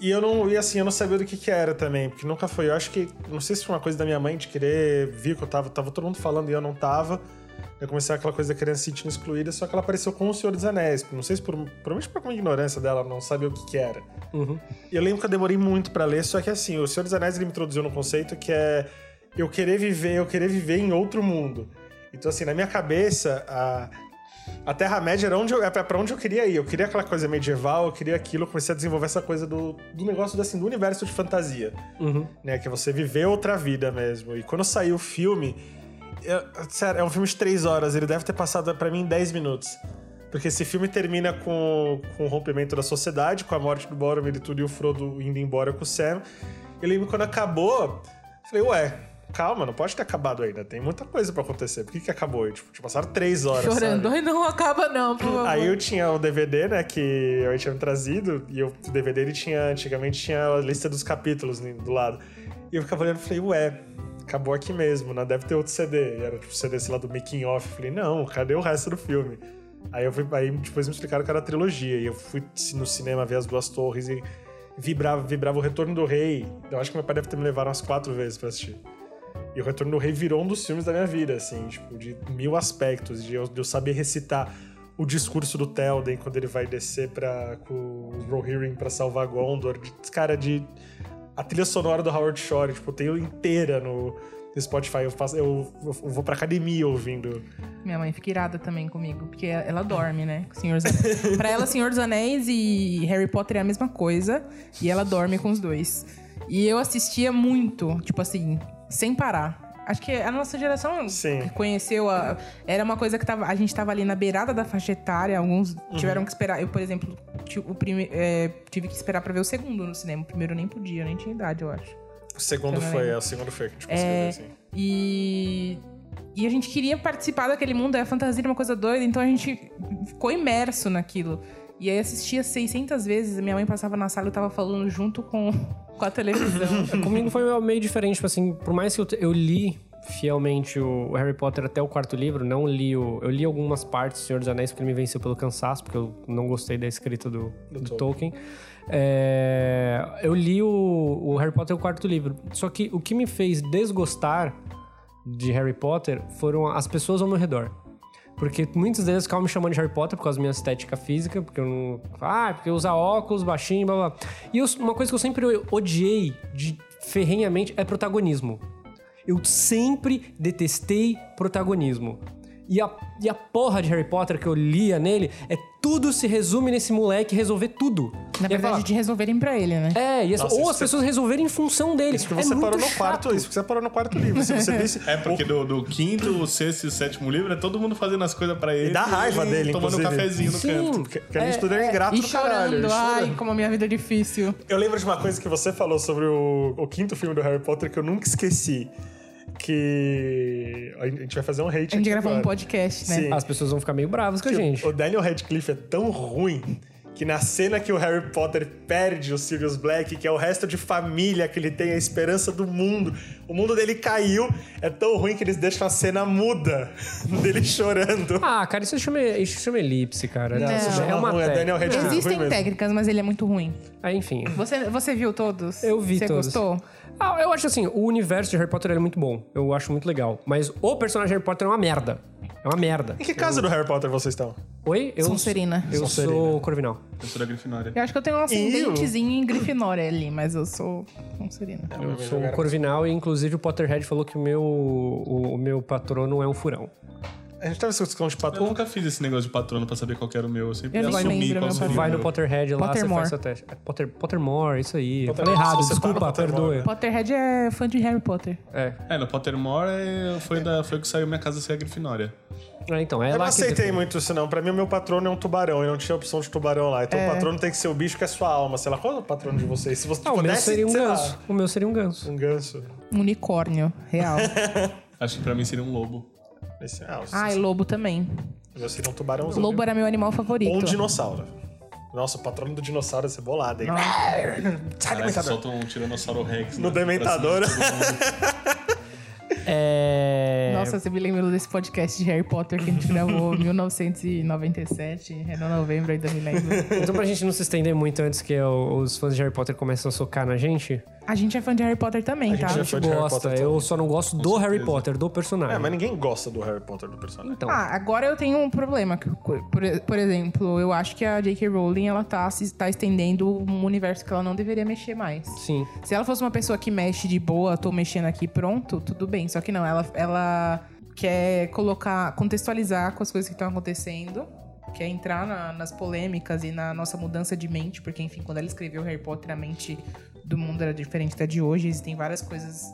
E eu não, e assim, eu não sabia do que que era também, porque nunca foi. Eu acho que, não sei se foi uma coisa da minha mãe de querer vir que eu tava, tava todo mundo falando e eu não tava. Eu comecei aquela coisa da criança se sentindo excluída, só que ela apareceu com o Senhor dos Anéis. Não sei se por, provavelmente por uma ignorância dela, não sabia o que que era. Uhum. E eu lembro que eu demorei muito pra ler, só que assim, o Senhor dos Anéis ele me introduziu num conceito que é eu querer viver, eu querer viver em outro mundo. Então assim, na minha cabeça, a a Terra-média era onde eu, é pra pra onde eu queria ir. Eu queria aquela coisa medieval, eu queria aquilo. Eu comecei a desenvolver essa coisa do, do negócio assim, do universo de fantasia. Uhum. Né? Que é você viver outra vida mesmo. E quando saiu o filme. Eu- sério, é um filme de três horas. Ele deve ter passado pra mim em 10 minutos. Porque esse filme termina com, com o rompimento da sociedade, com a morte do Boromir e tudo, e o Frodo indo embora com o Sam. Eu lembro quando acabou, falei, ué, calma, não pode ter acabado ainda. Tem muita coisa pra acontecer. Por que, que acabou? E, tipo, passaram três horas. Chorando. Ai, não acaba não, por favor. Aí eu tinha o DVD, né, que eu tinha me trazido, e eu- o DVD ele tinha, antigamente tinha a lista dos capítulos né, do lado. E eu ficava olhando e falei, ué, acabou aqui mesmo, né? Deve ter outro CD. E era tipo CD, sei lá, do making off. Falei, não, cadê o resto do filme? Aí eu fui, aí depois me explicaram que era a trilogia. E eu fui no cinema ver as duas torres e vibrava, vibrava o Retorno do Rei. Eu acho que meu pai deve ter me levado umas quatro vezes pra assistir. E o Retorno do Rei virou um dos filmes da minha vida, assim, tipo, de mil aspectos, de eu, de eu saber recitar o discurso do Telden quando ele vai descer pra, com o Rohirrim pra salvar Gondor. Cara, de. A trilha sonora do Howard Shore, tipo, eu tenho inteira no, no Spotify. Eu, faço, eu, eu vou pra academia ouvindo. Minha mãe fica irada também comigo, porque ela dorme, né? com Senhor dos Anéis. pra ela, Senhor dos Anéis e Harry Potter é a mesma coisa, e ela dorme com os dois. E eu assistia muito, tipo assim, sem parar. Acho que a nossa geração Sim. conheceu a, era uma coisa que tava, a gente tava ali na beirada da faixa etária, alguns Uhum. tiveram que esperar. Eu, por exemplo, o prime, é, tive que esperar pra ver o segundo no cinema. O primeiro nem podia, eu nem tinha idade, eu acho. O segundo foi, lembro. é, o segundo foi que a gente conseguiu É, ver, assim. E, e a gente queria participar daquele mundo, a fantasia era uma coisa doida, então a gente ficou imerso naquilo. E aí assistia 600 vezes, minha mãe passava na sala e eu tava falando junto com, com a televisão. Comigo foi meio diferente, tipo assim, por mais que eu, eu li fielmente o Harry Potter até o quarto livro, não li o. Eu li algumas partes do Senhor dos Anéis porque ele me venceu pelo cansaço, porque eu não gostei da escrita do, do Tolkien. É, eu li o, o Harry Potter o quarto livro. Só que o que me fez desgostar de Harry Potter foram as pessoas ao meu redor. Porque muitos deles ficavam me chamando de Harry Potter por causa da minha estética física, porque eu não. Ah, porque usa óculos, baixinho, blá blá. E eu- uma coisa que eu sempre odiei de ferrenhamente é protagonismo. Eu sempre detestei protagonismo. E a, e a porra de Harry Potter que eu lia nele é tudo se resume nesse moleque resolver tudo. Na E verdade, falava, de resolverem pra ele, né? é, e as- Nossa, ou isso as você- pessoas resolverem em função dele. Isso que é você muito parou no quarto, isso que você parou no quarto livro. Se você disse. É, porque do, do quinto, o sexto e o sétimo livro é todo mundo fazendo as coisas pra ele. dá raiva ele dele, Tomando um inclusive. cafezinho no Sim. canto. Porque, porque a gente tudo é ingrato E do caralho. chorando, ai, como a minha vida é difícil. Eu lembro de uma coisa que você falou sobre o, o quinto filme do Harry Potter que eu nunca esqueci. Que. A gente vai fazer um hate A gente gravou um podcast, né? Sim. As pessoas vão ficar meio bravas com a Que gente. O Daniel Radcliffe é tão ruim que na cena que o Harry Potter perde o Sirius Black, que é o resto de família que ele tem, a esperança do mundo, o mundo dele caiu, é tão ruim que eles deixam a cena muda dele chorando. Ah, cara, isso chama, isso chama elipse, cara. Não. Isso Não, é uma não, é. Daniel Radcliffe. ruim Existem técnicas, mas ele é muito ruim. Ah, enfim. Você, você viu todos? Eu vi você todos. gostou? Ah, eu acho assim, o universo de Harry Potter é muito bom. Eu acho muito legal. Mas o personagem Harry Potter é uma merda. É uma merda. Em que casa do Harry Potter vocês estão? Oi? Eu Sonserina. Eu Sonserina. sou Corvinal. Eu sou da Grifinória. Eu acho que eu tenho um ascendentezinho em Grifinória ali, mas eu sou Sonserina. Eu sou Corvinal e inclusive o Potterhead falou que o meu, o, o meu patrono é um furão. A gente tava discutindo de Eu patrão. nunca fiz esse negócio de patrono pra saber qual que era o meu. Eu sempre Eu assumi lembro qual seria o patrono. Vai no Potterhead lá, você Pottermore. faz seu teste. É Potter, Pottermore, isso aí. Eu Potter- falei errado, Você desculpa, Pottermore, perdoe. Potterhead é fã de Harry Potter. É. É, no Pottermore é- foi, da, foi o que saiu minha casa ser a Grifinória. É, então, é Eu não lá que... aceitei muito isso, não. Pra mim, o meu patrono é um tubarão. E não tinha opção de tubarão lá. Então, o patrono tem que ser o bicho que é sua alma. Sei lá, qual é o patrono de vocês? Se você Ah, o meu pudesse, seria um sei lá, ganso. O meu seria um ganso. um ganso. Um unicórnio, real. Acho que pra mim seria um lobo. Esse, ah, o Ai, lobo também. o meu seria um tubarãozão. Lobo era meu animal favorito. Ou um dinossauro. Nossa, o patrono do dinossauro ia ser bolado, hein? Sai, Caralho, dementador. solta um Tiranossauro Rex. No né, pra Dementador. É... Nossa, você me lembrou desse podcast de Harry Potter que a gente gravou em 1997. É no novembro, ainda me lembro. Então, pra gente não se estender muito antes que os fãs de Harry Potter começam a socar na gente, A gente é fã de Harry Potter também, tá? gente a é gente fã de Harry gosta. Potter Eu também. só não gosto do Harry Potter, do personagem. É, mas ninguém gosta do Harry Potter, do personagem. Então, Ah, agora eu tenho um problema. Por, por exemplo, eu acho que a J.K. Rowling, ela tá, se- tá estendendo um universo que ela não deveria mexer mais. sim. Se ela fosse uma pessoa que mexe de boa, tô mexendo aqui, pronto, tudo bem. Só que não, ela, ela quer colocar, contextualizar com as coisas que estão acontecendo. Quer entrar na- nas polêmicas e na nossa mudança de mente, porque, enfim, quando ela escreveu Harry Potter, a mente do mundo era diferente da de hoje. Existem várias coisas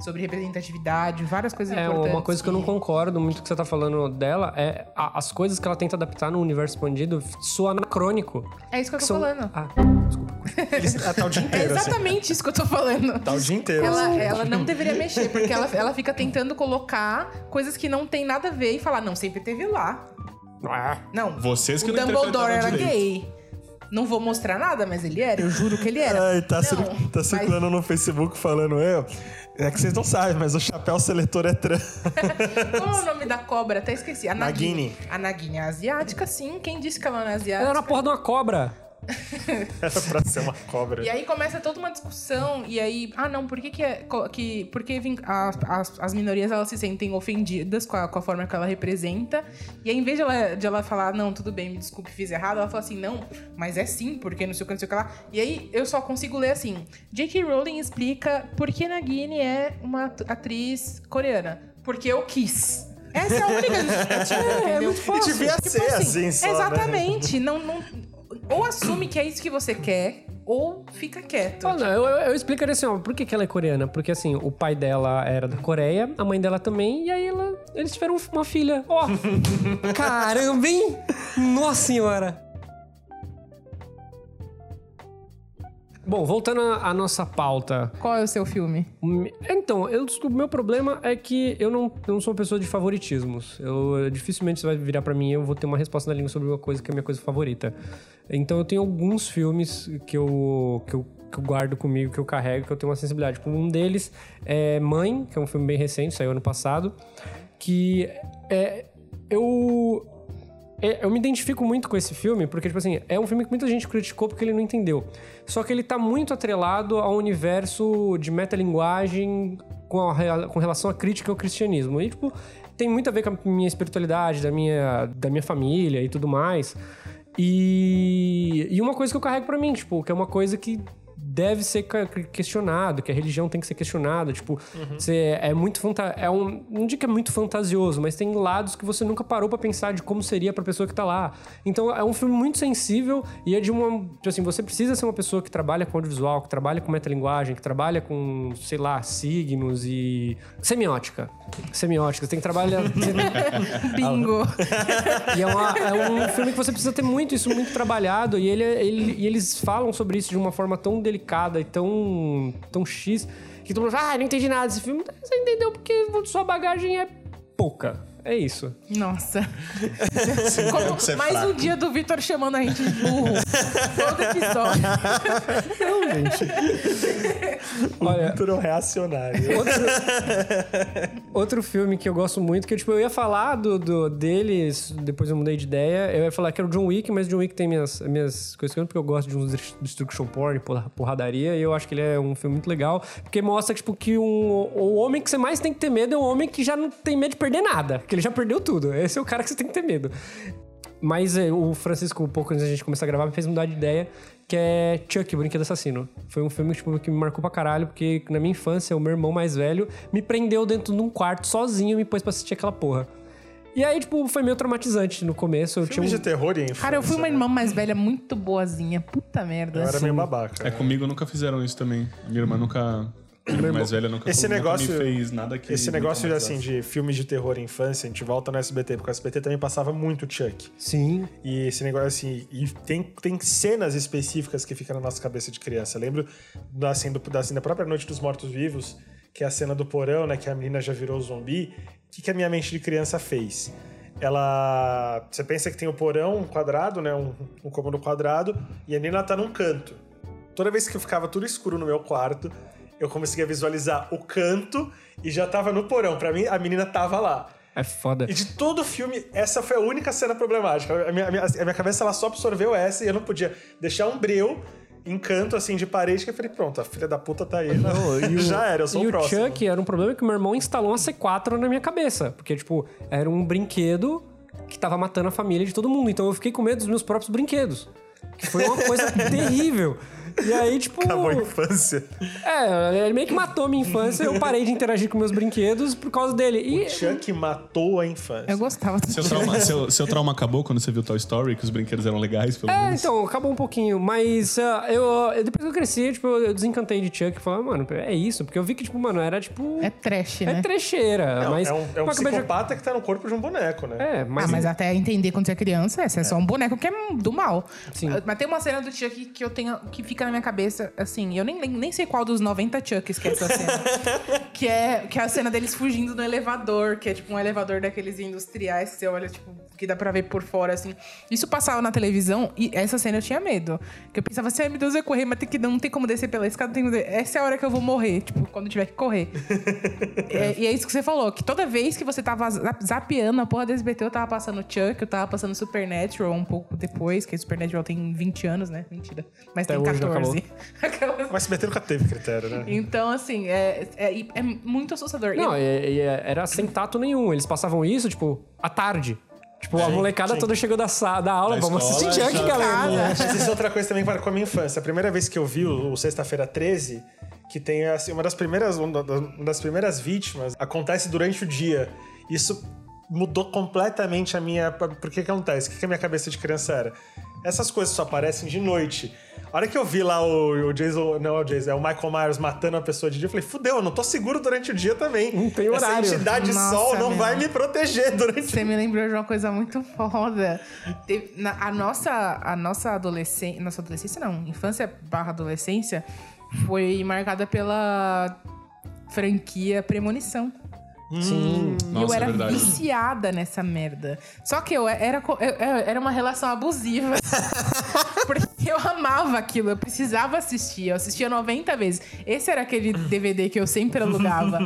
sobre representatividade, várias coisas É, importantes. uma coisa que eu não concordo muito que você tá falando dela é a- as coisas que ela tenta adaptar no universo expandido soa anacrônico. É isso que eu tô São- falando. Ah, desculpa. Ah, tá o dia É inteiro, assim. exatamente isso que eu tô falando. Tá o dia inteiro. Ela, assim. ela não deveria mexer, porque ela, ela fica tentando colocar coisas que não tem nada a ver e falar, não, sempre teve lá. Ah, Não. Vocês que o não Dumbledore era direito. gay. Não vou mostrar nada, mas ele era, eu juro que ele era. Ai, tá, Não, cir- tá mas- circulando no Facebook falando eu. É que vocês não sabem, mas o chapéu seletor é trans. Qual é o nome da cobra? Até esqueci. A Nagini. Nagini. A Nagini é asiática, sim. Quem disse que ela não é asiática? ela era uma porra de uma cobra. Era pra ser uma cobra. E aí começa toda uma discussão, e aí, ah não, por que que, é, que por que as, as, as minorias elas se sentem ofendidas com a, com a forma que ela representa, e aí em vez de ela, de ela falar, não, tudo bem, me desculpe, fiz errado, ela fala assim, não, mas é sim, porque não sei o que, não sei o que lá. E aí eu só consigo ler assim, J.K. Rowling explica por que Nagini é uma at- atriz coreana. Porque eu quis. Essa é a única justificativa, entendeu? E devia ser assim, só, né? Exatamente. Não, não, ou assume que é isso que você quer, ou fica quieto. Ah, não, eu, eu, eu explicaria assim, ó, por que, que ela é coreana? Porque assim, o pai dela era da Coreia, a mãe dela também, e aí ela, eles tiveram uma filha. Ó! caramba, hein? Nossa senhora! Bom, voltando à nossa pauta. Qual é o seu filme? Me- Então, eu, o meu problema é que eu não, eu não sou uma pessoa de favoritismos. Eu, dificilmente você vai virar pra mim e eu vou ter uma resposta na língua sobre uma coisa que é a minha coisa favorita. Então, eu tenho alguns filmes que eu, que eu, que eu guardo comigo, que eu carrego, que eu tenho uma sensibilidade. Um deles é Mãe, que é um filme bem recente, saiu ano passado, que é, eu eu me identifico muito com esse filme, porque, tipo assim, é um filme que muita gente criticou porque ele não entendeu. Só que ele tá muito atrelado ao universo de metalinguagem com, a com relação à crítica ao cristianismo. E, tipo, tem muito a ver com a minha espiritualidade, da minha, da minha família e tudo mais. E, e uma coisa que eu carrego pra mim, tipo, que é uma coisa que deve ser ca- questionado, que a religião tem que ser questionada. Tipo, você é muito fanta é um não digo que é muito fantasioso, mas tem lados que você nunca parou pra pensar de como seria pra pessoa que tá lá. Então é um filme muito sensível e é de uma, tipo assim, você precisa ser uma pessoa que trabalha com audiovisual, que trabalha com metalinguagem, que trabalha com, sei lá, signos e semiótica. Semiótica, você tem que trabalhar Bingo. e é, uma- é um filme que você precisa ter muito isso, muito trabalhado. E, ele, ele- e eles falam sobre isso de uma forma tão delicada e tão, tão X que todo mundo fala, ah, não entendi nada desse filme. Você entendeu porque sua bagagem é pouca. É isso. Nossa. Como- é mais fraco. um dia do Vitor chamando a gente de burro. Todo episódio. Olha, Vitor é um reacionário. Outro filme que eu gosto muito, que tipo, eu ia falar do, do deles, depois eu mudei de ideia. Eu ia falar que era o John Wick, mas John Wick tem minhas, minhas coisas que eu porque eu gosto de uns dest- destruction porn, porra- porradaria, e eu acho que ele é um filme muito legal, porque mostra tipo, que um, o homem que você mais tem que ter medo é um homem que já não tem medo de perder nada, que ele já perdeu tudo. Esse é o cara que você tem que ter medo. Mas é, o Francisco, um pouco antes da gente começar a gravar, me fez mudar de ideia, que é Chuck, o Brinquedo Assassino. Foi um filme tipo, que me marcou pra caralho, porque na minha infância, o meu irmão mais velho me prendeu dentro de um quarto sozinho e me pôs pra assistir aquela porra. E aí, tipo, foi meio traumatizante no começo. Eu Filme tinha de um... terror e infância, Cara, eu fui uma né? irmã mais velha muito boazinha. Puta merda. Eu era meio babaca. É, né? comigo nunca fizeram isso também. Minha irmã nunca. Mais velha nunca, Esse nunca negócio- me fez nada que. Esse negócio de, assim, de filmes de terror em infância, a gente volta no SBT, porque o SBT também passava muito Chuck. Sim. E esse negócio, assim, e tem, tem cenas específicas que ficam na nossa cabeça de criança. Eu lembro da, assim, do, da, assim, da própria Noite dos Mortos-Vivos, que é a cena do porão, né, que a menina já virou zumbi. O que, que a minha mente de criança fez? Ela. Você pensa que tem o porão, um quadrado, né? Um, um cômodo quadrado, e a menina tá num canto. Toda vez que eu ficava tudo escuro no meu quarto, eu conseguia visualizar o canto e já tava no porão. Pra mim, a menina tava lá. É foda. E de todo o filme, essa foi a única cena problemática. A minha, a minha, a minha cabeça ela só absorveu essa e eu não podia deixar um breu em canto assim de parede que eu falei, pronto, a filha da puta tá aí. Já era, eu sou e o o próximo. Chuck era um problema que meu irmão instalou uma C4 na minha cabeça. Porque, tipo, era um brinquedo que tava matando a família de todo mundo. Então eu fiquei com medo dos meus próprios brinquedos. Que foi uma coisa terrível. E aí, tipo. Acabou a infância. É, ele meio que matou a minha infância. Eu parei de interagir com meus brinquedos por causa dele. E. Chuck matou a infância. Eu gostava Seu trauma, seu, seu trauma acabou quando você viu Toy Story, que os brinquedos eram legais, pelo É, menos? então, acabou um pouquinho. Mas ah, eu, eu- depois que eu cresci, tipo, eu desencantei de Chuck e falei, ah, mano, é isso. Porque eu vi que, tipo, mano, era tipo. É trash, É né? trecheira. Não, mas é um, é um psicopata que tá no corpo de um boneco, né? É, mas. ah, mas até entender quando você é criança, esse é, só um boneco que é do mal. Sim. Mas tem uma cena do Chuck que eu tenho que fica na minha cabeça, assim, eu nem, nem sei qual dos 90 Chucks que é essa cena. que, é, que é a cena deles fugindo no elevador, que é tipo um elevador daqueles industriais que você olha, tipo, que dá pra ver por fora, assim. Isso passava na televisão e essa cena eu tinha medo. Que eu pensava assim, ai meu Deus, eu correr, mas tem que, não tem como descer pela escada, tem Essa é a hora que eu vou morrer, tipo, quando tiver que correr. é, e é isso que você falou, que toda vez que você tava zapeando a porra desse SBT, eu tava passando Chuck, eu tava passando Supernatural um pouco depois, que Supernatural tem 20 anos, né? Mentira. Mas Até tem 14. Acabou. Acabou. O SBT nunca teve critério, né? Então, assim, é, é, é muito assustador. Não, e... É, era sem tato nenhum. Eles passavam isso, tipo, à tarde. Tipo, gente, a molecada gente. toda chegou da, da aula, da vamos escola, assistir Junk, galera. Isso é outra coisa também que com a minha infância. A primeira vez que eu vi o, o Sexta-feira 13, que tem assim, uma das primeiras uma das primeiras vítimas acontece durante o dia. Isso mudou completamente a minha. Por que acontece? O que a minha cabeça de criança era? Essas coisas só aparecem de noite. A hora que eu vi lá o, o Jason, não é o Jason, é o Michael Myers matando uma pessoa de dia, eu falei, fudeu, eu não tô seguro durante o dia também. Não tem Essa horário. entidade Nossa, sol não vai me proteger durante Você me lembrou de uma coisa muito foda. A nossa, a nossa adolescência. Nossa adolescência não, infância barra adolescência foi marcada pela franquia Premonição. Sim. e eu Nossa, é era verdade. viciada nessa merda. Só que eu era, eu- eu- era uma relação abusiva. Porque eu amava aquilo, eu precisava assistir. Eu assistia 90 vezes. Esse era aquele DVD que eu sempre alugava.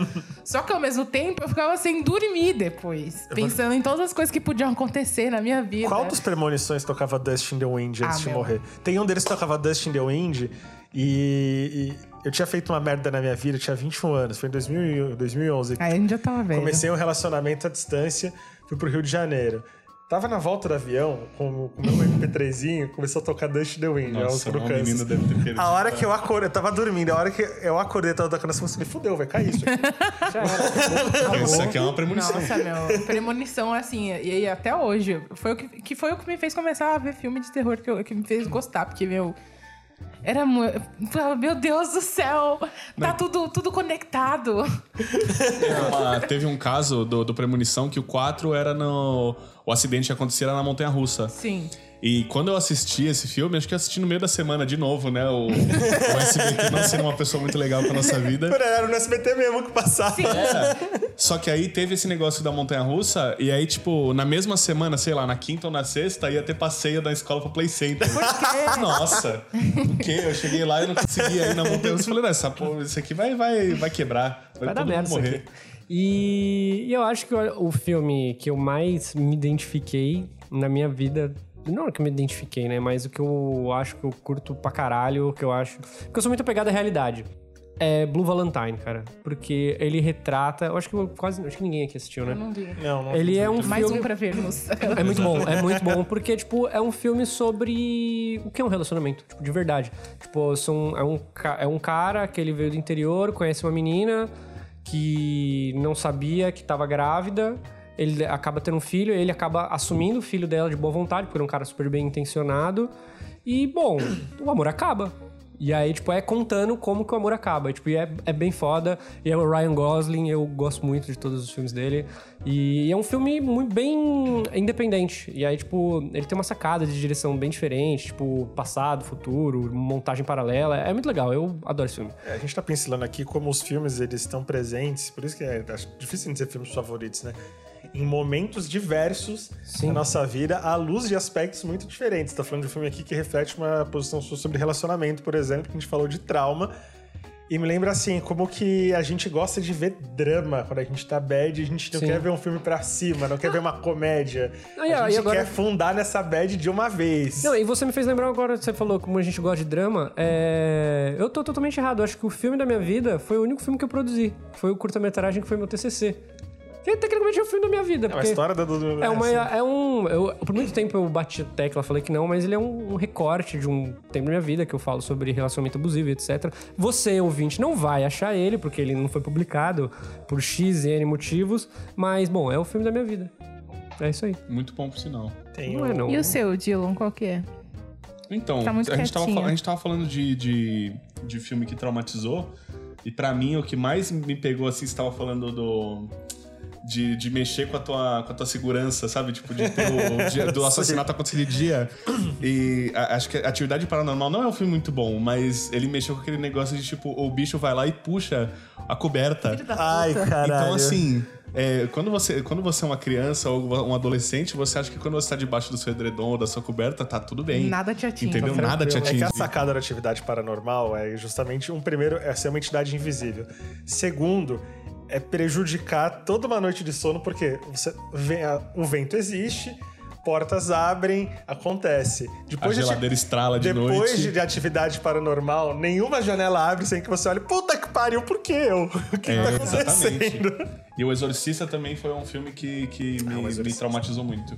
Só que ao mesmo tempo eu ficava sem dormir depois. Pensando em todas as coisas que podiam acontecer na minha vida. Qual dos premonições tocava Dust in the Wind antes Ah, de meu. morrer? Tem um deles que tocava Dust in the Wind E, e eu tinha feito uma merda na minha vida, eu tinha 21 anos, foi em 2000, e- 2011. Aí a gente já tava velho. Comecei um relacionamento à distância, fui pro Rio de Janeiro. Tava na volta do avião, com o meu MP3zinho, começou a tocar Dust the Wind, a Nossa, o menino deve ter perdido. A hora que eu acordei, eu tava dormindo, a hora que eu acordei, tava tocando essa música, eu falei, fudeu, vai cair isso aqui. Isso aqui é uma premonição. Nossa, meu, premonição assim, e aí até hoje, foi o que, que foi o que me fez começar a ver filme de terror, que, eu- que me fez gostar, porque, meu, era muito... Meu Deus do céu, tá tudo, tudo conectado. Uma- teve um caso do, do Premonição que o 4 era no. O acidente que acontecia era na Montanha Russa. Sim. E quando eu assisti esse filme, acho que eu assisti no meio da semana de novo, né? O, o SBT não sendo uma pessoa muito legal pra nossa vida. Era no SBT mesmo que passava. É. Só que aí teve esse negócio da montanha russa, e aí, tipo, na mesma semana, sei lá, na quinta ou na sexta, ia ter passeio da escola pro Play Center. Nossa! O quê? Eu cheguei lá e não conseguia ir na montanha russa. Falei, essa porra, isso aqui vai, vai, vai quebrar. Vai, Vai dar merda morrer. aqui. E, eu acho que o filme que eu mais me identifiquei na minha vida. Não é que eu me identifiquei, né? Mas o que eu acho que eu curto pra caralho, o que eu acho. Porque eu sou muito apegado à realidade. É Blue Valentine, cara. Porque ele retrata. Eu acho que eu quase. Acho que ninguém aqui assistiu, né? Não vi. Não, não. Ele é um Mais filme. um pra vermos. É muito bom, é muito bom, porque, tipo, é um filme sobre o que é um relacionamento, tipo, de verdade. Tipo, são, é, um, é um cara que ele veio do interior, conhece uma menina que não sabia que tava grávida, ele acaba tendo um filho, ele acaba assumindo o filho dela de boa vontade, porque é um cara super bem intencionado. E, bom, o amor acaba. E aí, tipo, é contando como que o amor acaba. E, tipo, e é, é bem foda. E é o Ryan Gosling, eu gosto muito de todos os filmes dele. E é um filme muito bem independente. E aí, tipo, ele tem uma sacada de direção bem diferente, tipo, passado, futuro, montagem paralela. É muito legal, eu adoro esse filme. É, a gente tá pincelando aqui como os filmes eles estão presentes, por isso que é acho difícil dizer filmes favoritos, né? Em momentos diversos Sim. da nossa vida, à luz de aspectos muito diferentes. Tá falando de um filme aqui que reflete uma posição sua sobre relacionamento, por exemplo, que a gente falou de trauma. E me lembra assim, como que a gente gosta de ver drama quando a gente tá bad, a gente não Sim. quer ver um filme pra cima, não quer ver uma comédia. Ah, a gente agora- quer fundar nessa bad de uma vez. Não, e você me fez lembrar agora, você falou como a gente gosta de drama. É... Eu tô totalmente errado. Eu acho que o filme da minha vida foi o único filme que eu produzi. Foi o curta-metragem que foi meu TCC. Que tecnicamente é o filme da minha vida. É uma história do... do É, uma, é um. Eu, por muito tempo eu bati a tecla, falei que não, mas ele é um, um recorte de um tempo da minha vida que eu falo sobre relacionamento abusivo, e etc. Você, ouvinte, não vai achar ele, porque ele não foi publicado por X e N motivos, mas, bom, é o filme da minha vida. É isso aí. Muito bom por sinal. Tem Não um- é, não. E o seu, Dylan, qual que é? Então, Tá muito a, gente tava, a gente tava falando de, de, de filme que traumatizou. E pra mim, o que mais me pegou, assim, você tava falando do. De, de mexer com a, tua, com a tua segurança, sabe? Tipo, de ter o, dia do assassinato acontecer de dia. E a- acho que Atividade Paranormal não é um filme muito bom, mas ele mexeu com aquele negócio de, tipo, o bicho vai lá e puxa a coberta. Ai, caralho. Então, assim, é, quando, você, quando você é uma criança ou um adolescente, você acha que quando você tá debaixo do seu edredom ou da sua coberta, tá tudo bem. Nada te atinge. Entendeu? Tá Nada te É atinge. que a sacada da atividade paranormal é justamente um primeiro é ser uma entidade invisível. Segundo, é prejudicar toda uma noite de sono, porque você vê, a- o vento existe, portas abrem, acontece. A Depois de ati- geladeira estrala de Depois noite. de, de atividade paranormal, nenhuma janela abre sem que você olhe, puta que pariu, por que eu? O que, É, tá acontecendo? exatamente. E o Exorcista também foi um filme que, que me, o me traumatizou muito.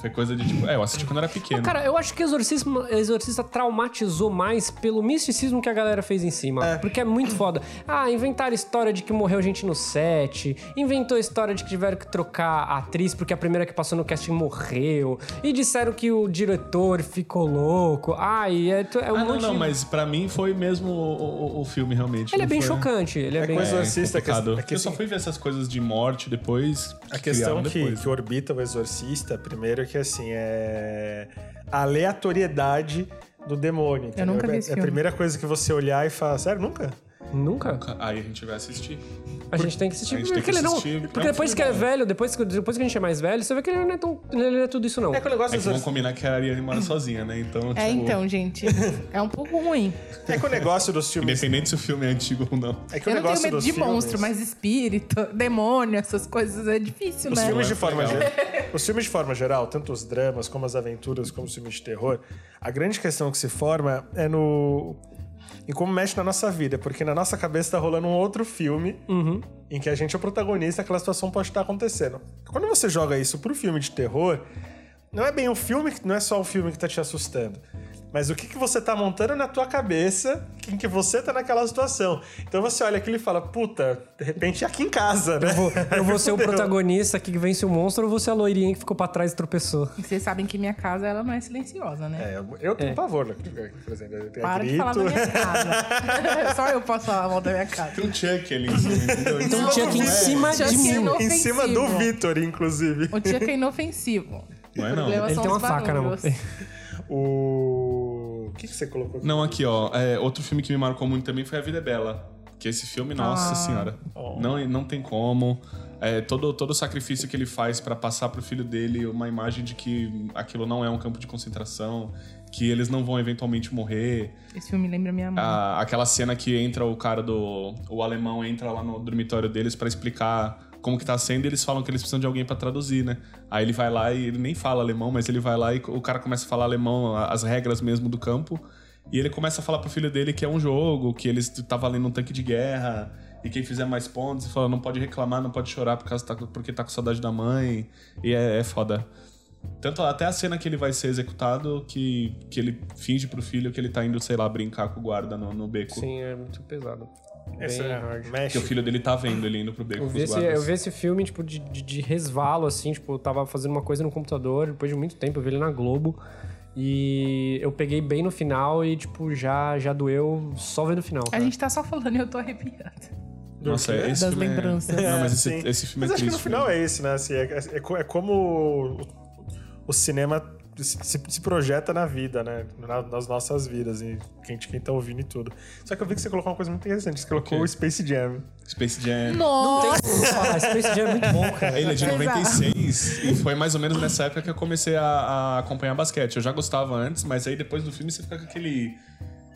Foi coisa de tipo. É, eu assisti quando era pequeno. Cara, eu acho que Exorcismo, Exorcista traumatizou mais pelo misticismo que a galera fez em cima. Porque é muito foda. Ah, inventaram história de que morreu gente no set. Inventou a história de que tiveram que trocar a atriz porque a primeira que passou no casting morreu. E disseram que o diretor ficou louco. Ai, é, é um ah, não, monte não, de... mas pra mim foi mesmo o, o- o filme, realmente. Ele é Não bem foi- chocante. Ele é, É bem... coisa- Exorcista, é é que- é que eu só assim- fui ver essas coisas de morte depois. A questão que, depois. que orbita o exorcista, primeiro, é que assim, é a aleatoriedade do demônio. entendeu? nunca vi É- esse É a filme. primeira coisa que você olhar e falar, sério, nunca? Nunca. Aí a gente vai assistir. A gente tem que assistir. A gente porque tem que ele não. assistir, Porque é um depois que é bom. velho, depois, que- depois que a gente é mais velho, você vê que ele não é, tão, ele não é tudo isso, não. É que o negócio É do que combinar que a Ariane mora sozinha, né? Então, É, tipo, então, gente. É um pouco ruim. É que o negócio dos filmes. Independente se o filme é antigo ou não. É que o Eu não tenho negócio medo dos de filmes, monstro, mas espírito, demônio, essas coisas é difícil, Os né? filmes, de é forma legal. geral, os filmes de forma geral, tanto os dramas como as aventuras, como os filmes de terror, a grande questão que se forma é no e como mexe na nossa vida, porque na nossa cabeça tá rolando um outro filme em que a gente é o protagonista, aquela situação pode estar acontecendo. Quando você joga isso pro filme de terror, não é bem o filme, não é só o filme que tá te assustando. Mas o que, que você tá montando na tua cabeça em que você tá naquela situação. Então você olha aquilo e fala, puta, de repente é aqui em casa, né? Eu vou, eu vou ser o protagonista aqui que vence o monstro ou vou ser a loirinha que ficou pra trás e tropeçou? E vocês sabem que minha casa ela não é silenciosa, né? É, eu- eu tenho pavor, né? por exemplo. Eu tenho Para de grito. falar da minha casa. Só eu posso falar mal da minha casa. Tem um Chuck ali em cima? Então Não, tinha aqui em cima Chuck de é mim. inofensivo. Em cima do Vitor, inclusive. O Chuck é inofensivo. Não é O não. problema Ele são tem uma os faca na mão. barulhos. O. O que, que você colocou aqui? Não, aqui, ó. é, outro filme que me marcou muito também foi A Vida é Bela. Que esse filme, nossa Ah. senhora. Não, não tem como. É, todo, todo o sacrifício que ele faz pra passar pro filho dele uma imagem de que aquilo não é um campo de concentração, que eles não vão eventualmente morrer. Esse filme lembra minha mãe. A- aquela cena que entra o cara do. O alemão entra lá no dormitório deles pra explicar como que tá sendo eles falam que eles precisam de alguém pra traduzir, né? Aí ele vai lá e ele nem fala alemão, mas ele vai lá e o cara começa a falar alemão, as regras mesmo do campo. E ele começa a falar pro filho dele que é um jogo, que eles tá valendo um tanque de guerra. E quem fizer mais pontos, e fala, não pode reclamar, não pode chorar por causa tá, porque tá com saudade da mãe. E é, é foda. Tanto até a cena que ele vai ser executado, que, que ele finge pro filho que ele tá indo, sei lá, brincar com o guarda no, no beco. Sim, é muito pesado. Esse Bem é hard. mexe. Que o filho dele tá vendo ele indo pro beco Eu com vi, os esse, eu vi esse filme, tipo, de, de, de resvalo, assim, tipo, eu tava fazendo uma coisa no computador, depois de muito tempo, eu vi ele na Globo. E eu peguei bem no final e, tipo, já, já doeu só vendo o final. A cara. gente tá só falando e eu tô arrepiada. Nossa, esse Das filme é- lembranças. Não, mas sim. esse, esse filme Mas é acho que no triste final mesmo. é esse, né? Assim, é, é é como o, o cinema se, se- projeta na vida, né? Na- nas nossas vidas, e quem, quem tá ouvindo e tudo. Só que eu vi que você colocou uma coisa muito interessante. Você colocou o Space Jam. Space Jam. Nossa! Ah, Space Jam é muito bom, cara. Ele é de Exato. 96 e foi mais ou menos nessa época que eu comecei a, a acompanhar basquete. Eu já gostava antes, mas aí depois do filme você fica com aquele,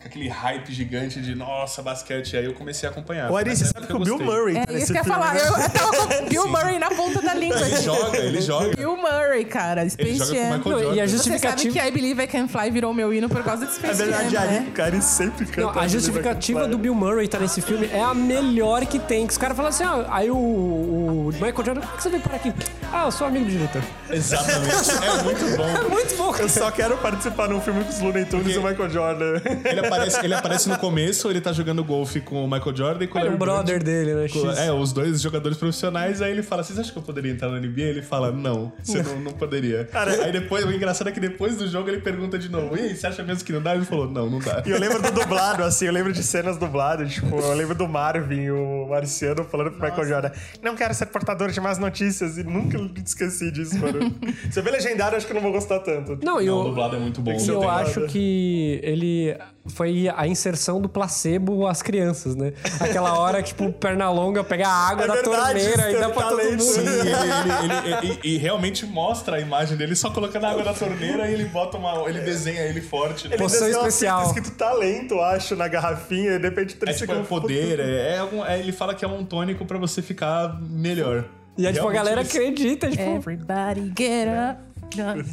aquele hype gigante de nossa, basquete. Aí eu comecei a acompanhar. O Ari, você sabe que o Bill. Murray É tá isso que eu ia falar. né? Eu, eu tava com Bill Murray na ponta da língua. Ele aqui. joga, ele joga. Bill Murray, cara. Space o Jam. E a Você sabe justificativa... que I Believe I Can Fly virou meu hino por causa de É Space verdade, Jam, Ari, né? cara, ele sempre canta. Não, a justificativa do Bill Murray tá nesse filme é a melhor que tem. Que os caras falam assim, ah, aí o, o Michael Jordan, por que você veio parar aqui? Ah, eu sou amigo do diretor. Exatamente. É muito bom. Muito bom, Eu só quero participar num filme com os Looney Tunes e o Michael Jordan. Ele aparece, ele aparece no começo, ele tá jogando golfe com o Michael Jordan e com o Ele é Larry um brother Bird. dele, né? Com- X. É, os dois jogadores profissionais, aí ele fala: Vocês acham que eu poderia entrar na NBA? Ele fala: Não, você não, não poderia. aí depois, o engraçado é que depois do jogo ele pergunta de novo: E aí, você acha mesmo que não dá? Ele falou: Não, não dá. E eu lembro do dublado, assim, eu lembro de cenas dubladas, tipo, eu lembro do Marvin, o marciano, falando pro Michael Jordan, não quero ser portador de más notícias, e nunca esqueci disso, mano. Se eu ver legendado, acho que eu não vou gostar tanto. Não, e o eu, dublado é muito bom. eu acho que ele foi a inserção do placebo às crianças, né? Aquela hora que, tipo, perna longa, pega a água É da verdade, torneira e dá pra todo mundo. Sim, ele, ele- ele- e, e realmente mostra a imagem dele só colocando a água na torneira e ele bota uma. ele desenha ele forte. né? Ele Poção especial. escrito talento, acho, na garrafinha, e de repente É três tipo é poder, é, é algum- é- ele fala que é um tônico pra você ficar melhor. E aí, tipo, a galera acredita, tipo... Everybody get up. Não, não,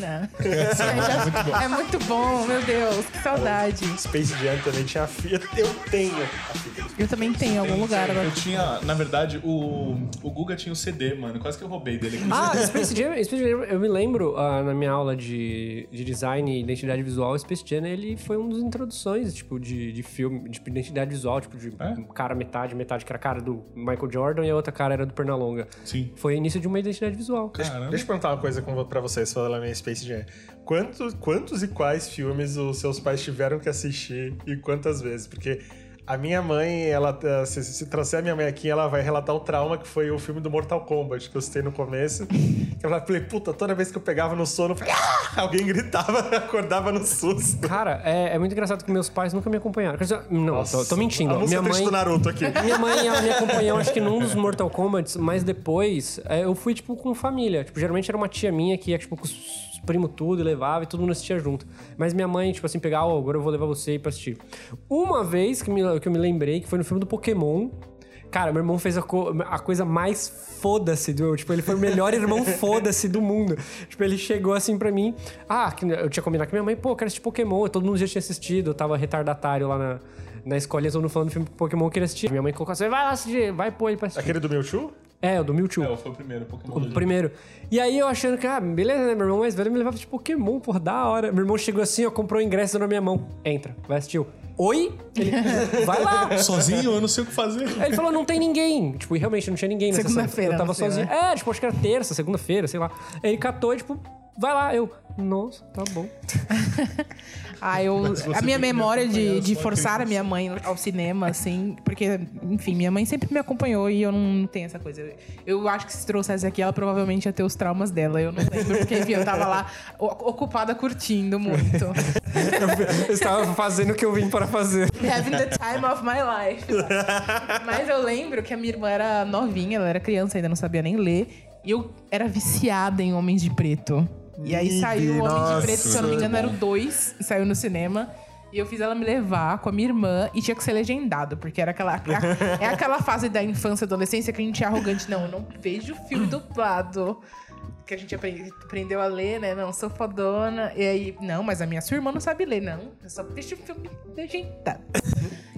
não. é muito bom, meu Deus, que saudade. Space Jam também tinha a fita. Eu tenho a fita. Eu também tenho em algum lugar agora. Eu tinha, na verdade, o, o Guga tinha o CD, mano. Quase que eu roubei dele aqui. Ah, Space Jam, Space Jam, eu me lembro ah, na minha aula de, de design e identidade visual, Space Jam, ele foi uma das introduções, tipo, de, de filme, tipo, identidade visual, tipo, de É? um cara metade, metade que era a cara do Michael Jordan e a outra cara era do Pernalonga. Sim. Foi início de uma identidade visual. Caramba. Deixa eu perguntar uma coisa com- pra vocês, falando em Space Jam. Quantos, quantos e quais filmes os seus pais tiveram que assistir e quantas vezes? Porque a minha mãe, ela eh, se, se trouxer a minha mãe aqui, ela vai relatar o trauma que foi o filme do Mortal Kombat, que eu citei no começo. Que ela falei, puta, toda vez que eu pegava no sono, falei, "Ah!" alguém gritava, acordava no susto. Cara, é, é muito engraçado que meus pais nunca me acompanharam. Não, tô, tô mentindo. A Minha mãe, do Naruto aqui. Minha mãe, ela me acompanhou, acho que num dos Mortal Kombat, mas depois é, eu fui, tipo, com família. Tipo, geralmente era uma tia minha que ia, tipo, com os primos tudo e levava e todo mundo assistia junto. Mas minha mãe, tipo assim, pegava, ó, agora eu vou levar você aí pra assistir. Uma vez que, me- que eu me lembrei, que foi no filme do Pokémon, Cara, meu irmão fez a, co- a coisa mais foda-se do. Tipo, ele foi o melhor irmão foda-se do mundo. Tipo, ele chegou assim pra mim. Ah, eu tinha combinado com minha mãe, pô, eu quero assistir Pokémon. Todo mundo já tinha assistido, eu tava retardatário lá na, na escolinha, todo mundo falando do filme Pokémon que eu queria assistir. Minha mãe colocou assim: vai lá assistir, vai pôr ele pra assistir. Aquele do Mewtwo? É, o do Mewtwo. É, foi o primeiro Pokémon. O do primeiro. E aí eu achando que, ah, beleza, né? Meu irmão mais velho me levava de Pokémon, por da hora. Meu irmão chegou assim, ó, comprou o ingresso na minha mão. Entra, vai assistir. Eu, Oi? Ele, vai lá. Sozinho, eu não sei o que fazer. Aí ele falou, não tem ninguém. Tipo, e realmente não tinha ninguém nessa. Segunda-feira, Eu tava sei, sozinho. né? É, tipo, acho que era terça, segunda-feira, sei lá. Aí ele catou e, tipo, vai lá. Eu, nossa, tá bom. Ah, eu, a minha memória de, de forçar a minha mãe ao cinema, assim, porque, enfim, minha mãe sempre me acompanhou e eu não tenho essa coisa. Eu acho que se trouxesse aqui, ela provavelmente ia ter os traumas dela. Eu não lembro, porque, enfim, eu tava lá ocupada curtindo muito. Eu estava fazendo o que eu vim para fazer. Having the time of my life. Mas eu lembro que a minha irmã era novinha, ela era criança, ainda não sabia nem ler. E eu era viciada em Homens de Preto. E aí saiu o Homem de Preto, se eu não me engano, era o 2, e saiu no cinema. E eu fiz ela me levar com a minha irmã e tinha que ser legendado, porque era aquela. É aquela fase da infância e adolescência que a gente é arrogante. Não, eu não vejo filme dublado. Que a gente aprende- aprendeu a ler, né? Não, sou fodona. E aí, não, mas a minha sua irmã não sabe ler, não. Eu só deixo o filme legendado.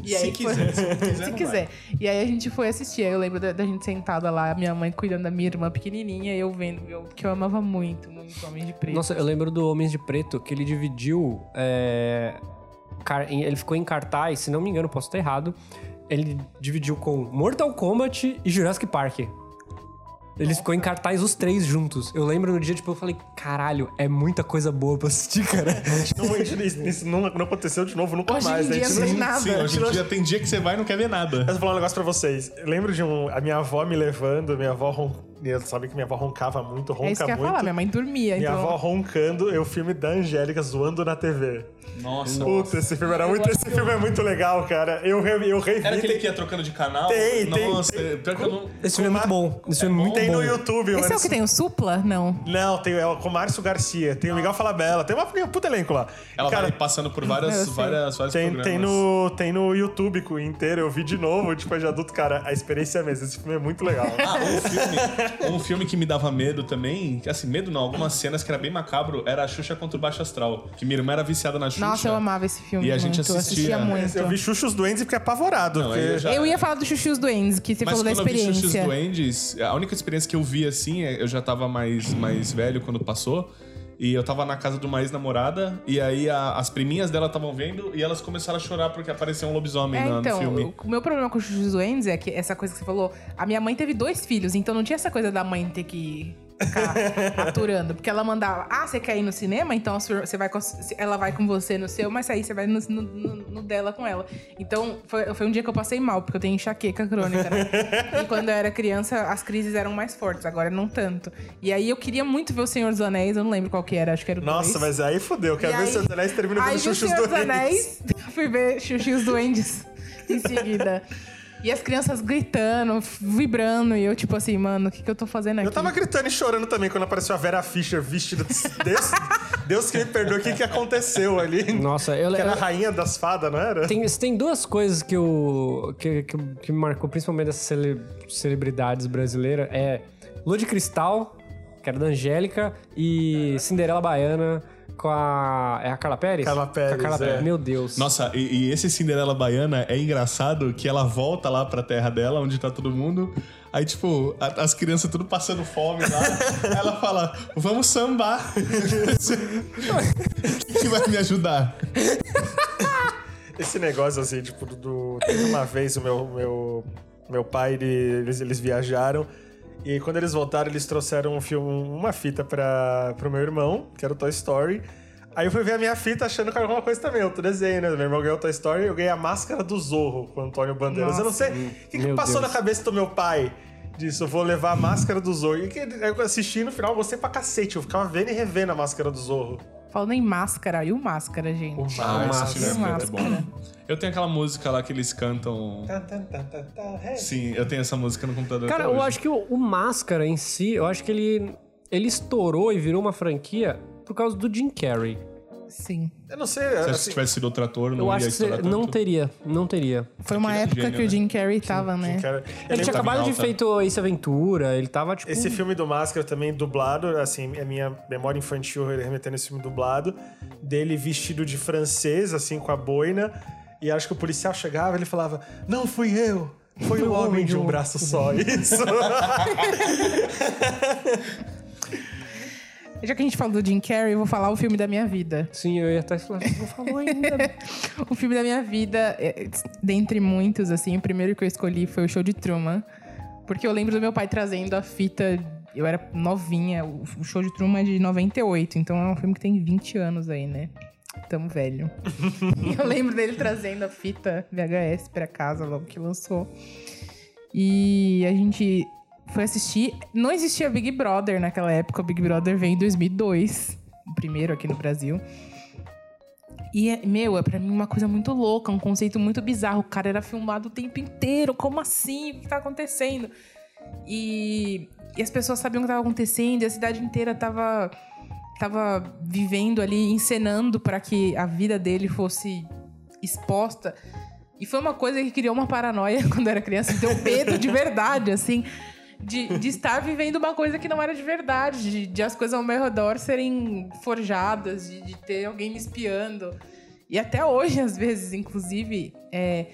E Se aí quiser, se quiser, se quiser. E aí a gente foi assistir. Aí eu lembro da, da gente sentada lá, minha mãe cuidando da minha irmã pequenininha, e eu vendo, eu, que eu amava muito, muito Homem de Preto. Nossa, eu lembro do Homens de Preto, que ele dividiu. é, car- Ele ficou em cartaz, se não me engano, posso estar errado. Ele dividiu com Mortal Kombat e Jurassic Park. Ele ficou em cartaz os três juntos. Eu lembro no dia, tipo, eu falei, caralho, é muita coisa boa pra assistir, cara. Não, isso, isso não, não aconteceu de novo nunca Hoje mais. em né? dia Isso não tem não- nada. Sim, hoje em dia tem dia que você vai e não quer ver nada. Mas eu vou falar um negócio pra vocês. Eu lembro de um. A minha avó me levando, minha avó ron... e Sabe que minha avó roncava muito, ronca é isso que eu ia muito. falar, minha mãe dormia, Minha então... avó roncando, e o filme da Angélica zoando na TV. Nossa. Puta, esse filme era muito. Esse filme é muito legal, cara. Eu, re- eu revi. Era aquele tem- que ia trocando de canal? Tem, tem, Nossa, tem. pior que eu não... Esse filme é muito bom. Esse filme é muito Tem bom. no YouTube, Esse é o que tem o Supla? Não. Não, tem é, com o Márcio Garcia, tem o Miguel Falabella, tem uma tem um puta elenco lá. Ela Cara, vai passando por várias, Eu várias, vários tem, programas. tem, no, tem no YouTube inteiro, eu vi de novo, depois de adulto, cara, a experiência é a mesma. Esse filme é muito legal. Ah, um filme, um filme que me dava medo também, que assim, medo não, algumas cenas que era bem macabro, era a Xuxa contra o Baixo Astral. Que minha irmã era viciada na Xuxa. Nossa, eu amava esse filme E a gente muito, eu assistia- assistia muito. eu vi Xuxa os Duendes e fiquei apavorado. Não, porque... eu já- Eu ia falar do e os Duendes, que você Mas falou da quando eu vi Xuxa experiência. os Duendes, a única experiência que eu vi assim, é- eu já tava mais, mais velho quando passou. E eu tava na casa de uma ex-namorada, e aí a- as priminhas dela estavam vendo e elas começaram a chorar porque apareceu um lobisomem É, na- então, no filme. o meu problema com os Duendes é que essa coisa que você falou, a minha mãe teve dois filhos, então não tinha essa coisa da mãe ter que ficar aturando, porque ela mandava, ah, você quer ir no cinema? Então você vai com, ela vai com você no seu, mas aí você vai no, no- no- dela com ela. Então foi, foi um dia que eu passei mal, porque eu tenho enxaqueca crônica, né? e quando eu era criança, as crises eram mais fortes, agora não tanto. E aí eu queria muito ver o Senhor dos Anéis, eu não lembro qual que era, acho que era o Nossa, dois. mas aí fudeu. Quero E ver aí- se os Anéis termina Aí vendo vi o Xuxa os Senhor dos. Anéis, fui ver os Duendes em seguida. E as crianças gritando, vibrando, e eu tipo assim, mano, o que, que eu tô fazendo aqui? Eu tava gritando e chorando também quando apareceu a Vera Fischer vestida. Deus, Deus que me perdoe, o que, que aconteceu ali? Nossa, eu, Que era a rainha das fadas, não era? Tem, tem duas coisas que, eu, que, que, que me marcou, principalmente dessas cele- celebridades brasileiras. É Lua de Cristal, que era da Angélica, e Cinderela Baiana com a... É a Carla Pérez? Carla Pérez, Com a Carla é. Pérez. Meu Deus. Nossa, e, e esse Cinderela Baiana é engraçado que ela volta lá pra terra dela, onde tá todo mundo. Aí, tipo, a- as crianças tudo passando fome lá. ela fala, vamos sambar. Quem que vai me ajudar? Esse negócio assim, tipo, do. Teve uma vez o meu, meu, meu pai, ele- eles, eles viajaram. E quando eles voltaram, eles trouxeram um filme, uma fita pra, pro meu irmão, que era o Toy Story. Aí eu fui ver a minha fita achando que era alguma coisa também, outro desenho, né? Meu irmão ganhou o Toy Story eu ganhei a máscara do Zorro com o Antônio Bandeiras. eu não sei o que, que passou Deus. na cabeça do meu pai disso. Eu vou levar a máscara do Zorro. E que, aí eu assisti no final, eu gostei pra cacete. Eu ficava vendo e revendo a máscara do Zorro. Falando em máscara, e o máscara, gente? Ah, Massa. esse filme é muito Máscara. bom. Eu tenho aquela música lá que eles cantam. Hey. Sim, eu tenho essa música no computador. Cara, até eu acho que o, o Máscara em si, eu acho que ele, ele estourou e virou uma franquia por causa do Jim Carrey. Sim. Eu não sei. Se assim, tivesse sido outro ator, não Eu ia acho que não teria, não teria. Foi uma Aquele época gênio, que o né? Jim Carrey tava, né? cara, eu Ele lembro- tinha acabado de feito Ace Aventura, ele tava tipo. Esse filme do Máscara também dublado, assim, é minha memória infantil remetendo esse filme dublado, dele vestido de francês, assim, com a boina, e acho que o policial chegava e ele falava: Não fui eu, foi o homem de um braço só. Isso. Já que a gente falou do Jim Carrey, eu vou falar o filme da minha vida. Sim, eu ia estar falando, não falou ainda. O filme da minha vida, é, dentre muitos, assim, o primeiro que eu escolhi foi o Show de Truman. Porque eu lembro do meu pai trazendo a fita. Eu era novinha, o Show de Truman é de 98, então é um filme que tem 20 anos aí, né? Tamo velho. E eu lembro dele trazendo a fita VHS pra casa logo que lançou. E a gente foi assistir. Não existia Big Brother naquela época, o Big Brother veio em 2002, o primeiro aqui no Brasil. E, meu, é pra mim uma coisa muito louca, um conceito muito bizarro. O cara era filmado o tempo inteiro. Como assim? O que tá acontecendo? E, e as pessoas sabiam o que tava acontecendo, e a cidade inteira tava, tava vivendo ali, encenando para que a vida dele fosse exposta. E foi uma coisa que criou uma paranoia quando eu era criança, deu medo de verdade, assim. De, de estar vivendo uma coisa que não era de verdade, de, de as coisas ao meu redor serem forjadas, de, de ter alguém me espiando. E até hoje, às vezes, inclusive, é,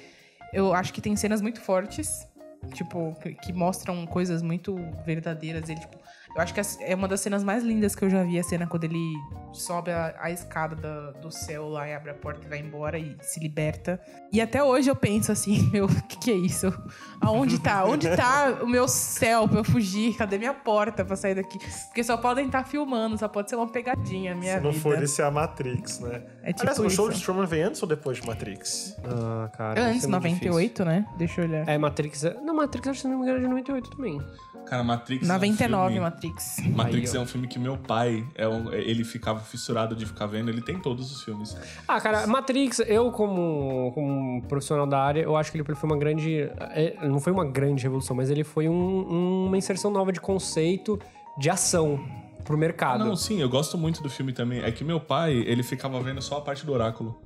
eu acho que tem cenas muito fortes, tipo, que, que mostram coisas muito verdadeiras. Ele, tipo, eu acho que é uma das cenas mais lindas que eu já vi, a cena quando ele sobe a, a escada da- do céu lá e abre a porta e vai embora e se liberta. E até hoje eu penso assim, meu, o que, que é isso? Aonde tá? Onde tá o meu céu pra eu fugir? Cadê minha porta pra sair daqui? Porque só podem estar filmando, só pode ser uma pegadinha a minha Se não vida. for, esse é a Matrix, né? É tipo Aliás, o show de Truman vem antes ou depois de Matrix? Ah, cara. Antes, é muito 98, né? Deixa eu olhar. É, Matrix. é- Não, Matrix acho que não me engano é de 98 também. Cara, Matrix. é um 99, filme- Matrix. Matrix Aí, ó. é um filme que meu pai, é um- ele ficava fissurado de ficar vendo. Ele tem todos os filmes. Ah, cara, Matrix, eu como, como um profissional da área, eu acho que ele foi uma grande. é, Não foi uma grande revolução, mas ele foi um- uma inserção nova de conceito de ação pro mercado. Não, sim, eu gosto muito do filme também. É que meu pai, ele ficava vendo só a parte do oráculo.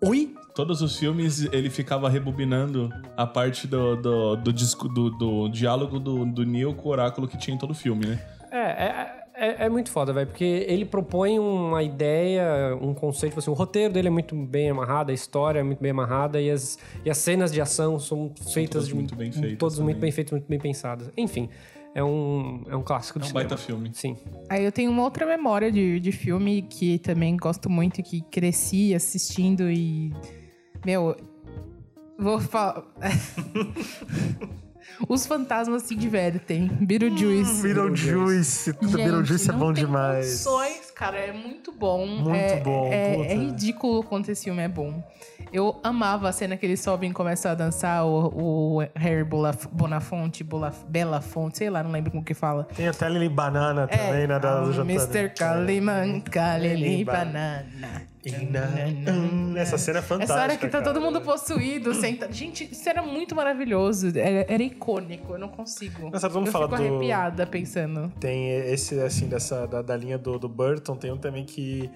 Oi? Todos os filmes ele ficava rebobinando a parte do, do, do, disco, do, do diálogo do, do Neo com o oráculo que tinha em todo o filme, né? É, é, é, é muito foda, velho, porque ele propõe uma ideia, um conceito, tipo assim, o roteiro dele é muito bem amarrado, a história é muito bem amarrada e as, e as cenas de ação são feitas todas de muito bem feitas muito também. bem feitas, muito bem pensadas. Enfim, é um, é um clássico É de um cinema. baita filme. Sim. Aí eu tenho uma outra memória de, de filme que também gosto muito, que cresci assistindo e. Meu. Vou falar. Os fantasmas se divertem. Beetlejuice. Beetlejuice. Gente, Beetlejuice é bom demais. condições, cara, é muito bom. Muito é, bom, É, é ridículo quanto esse filme é bom. Eu amava a cena que eles sobem e começam a dançar o, o Harry Bolaf- Bonafonte, Bolaf, Belafonte, sei lá, não lembro como que fala. Tem até Lily Banana também, né? Da, do. Mr. Kaliman, Kalili Ba- Banana. Essa cena é fantástica. Essa hora que tá cara. todo mundo possuído, senta... Gente, isso era muito maravilhoso. Era, era icônico, eu não consigo. Mas sabe, vamos eu falar fico do- arrepiada pensando. Tem esse, assim, dessa, da, da linha do, do Burton, tem um também que.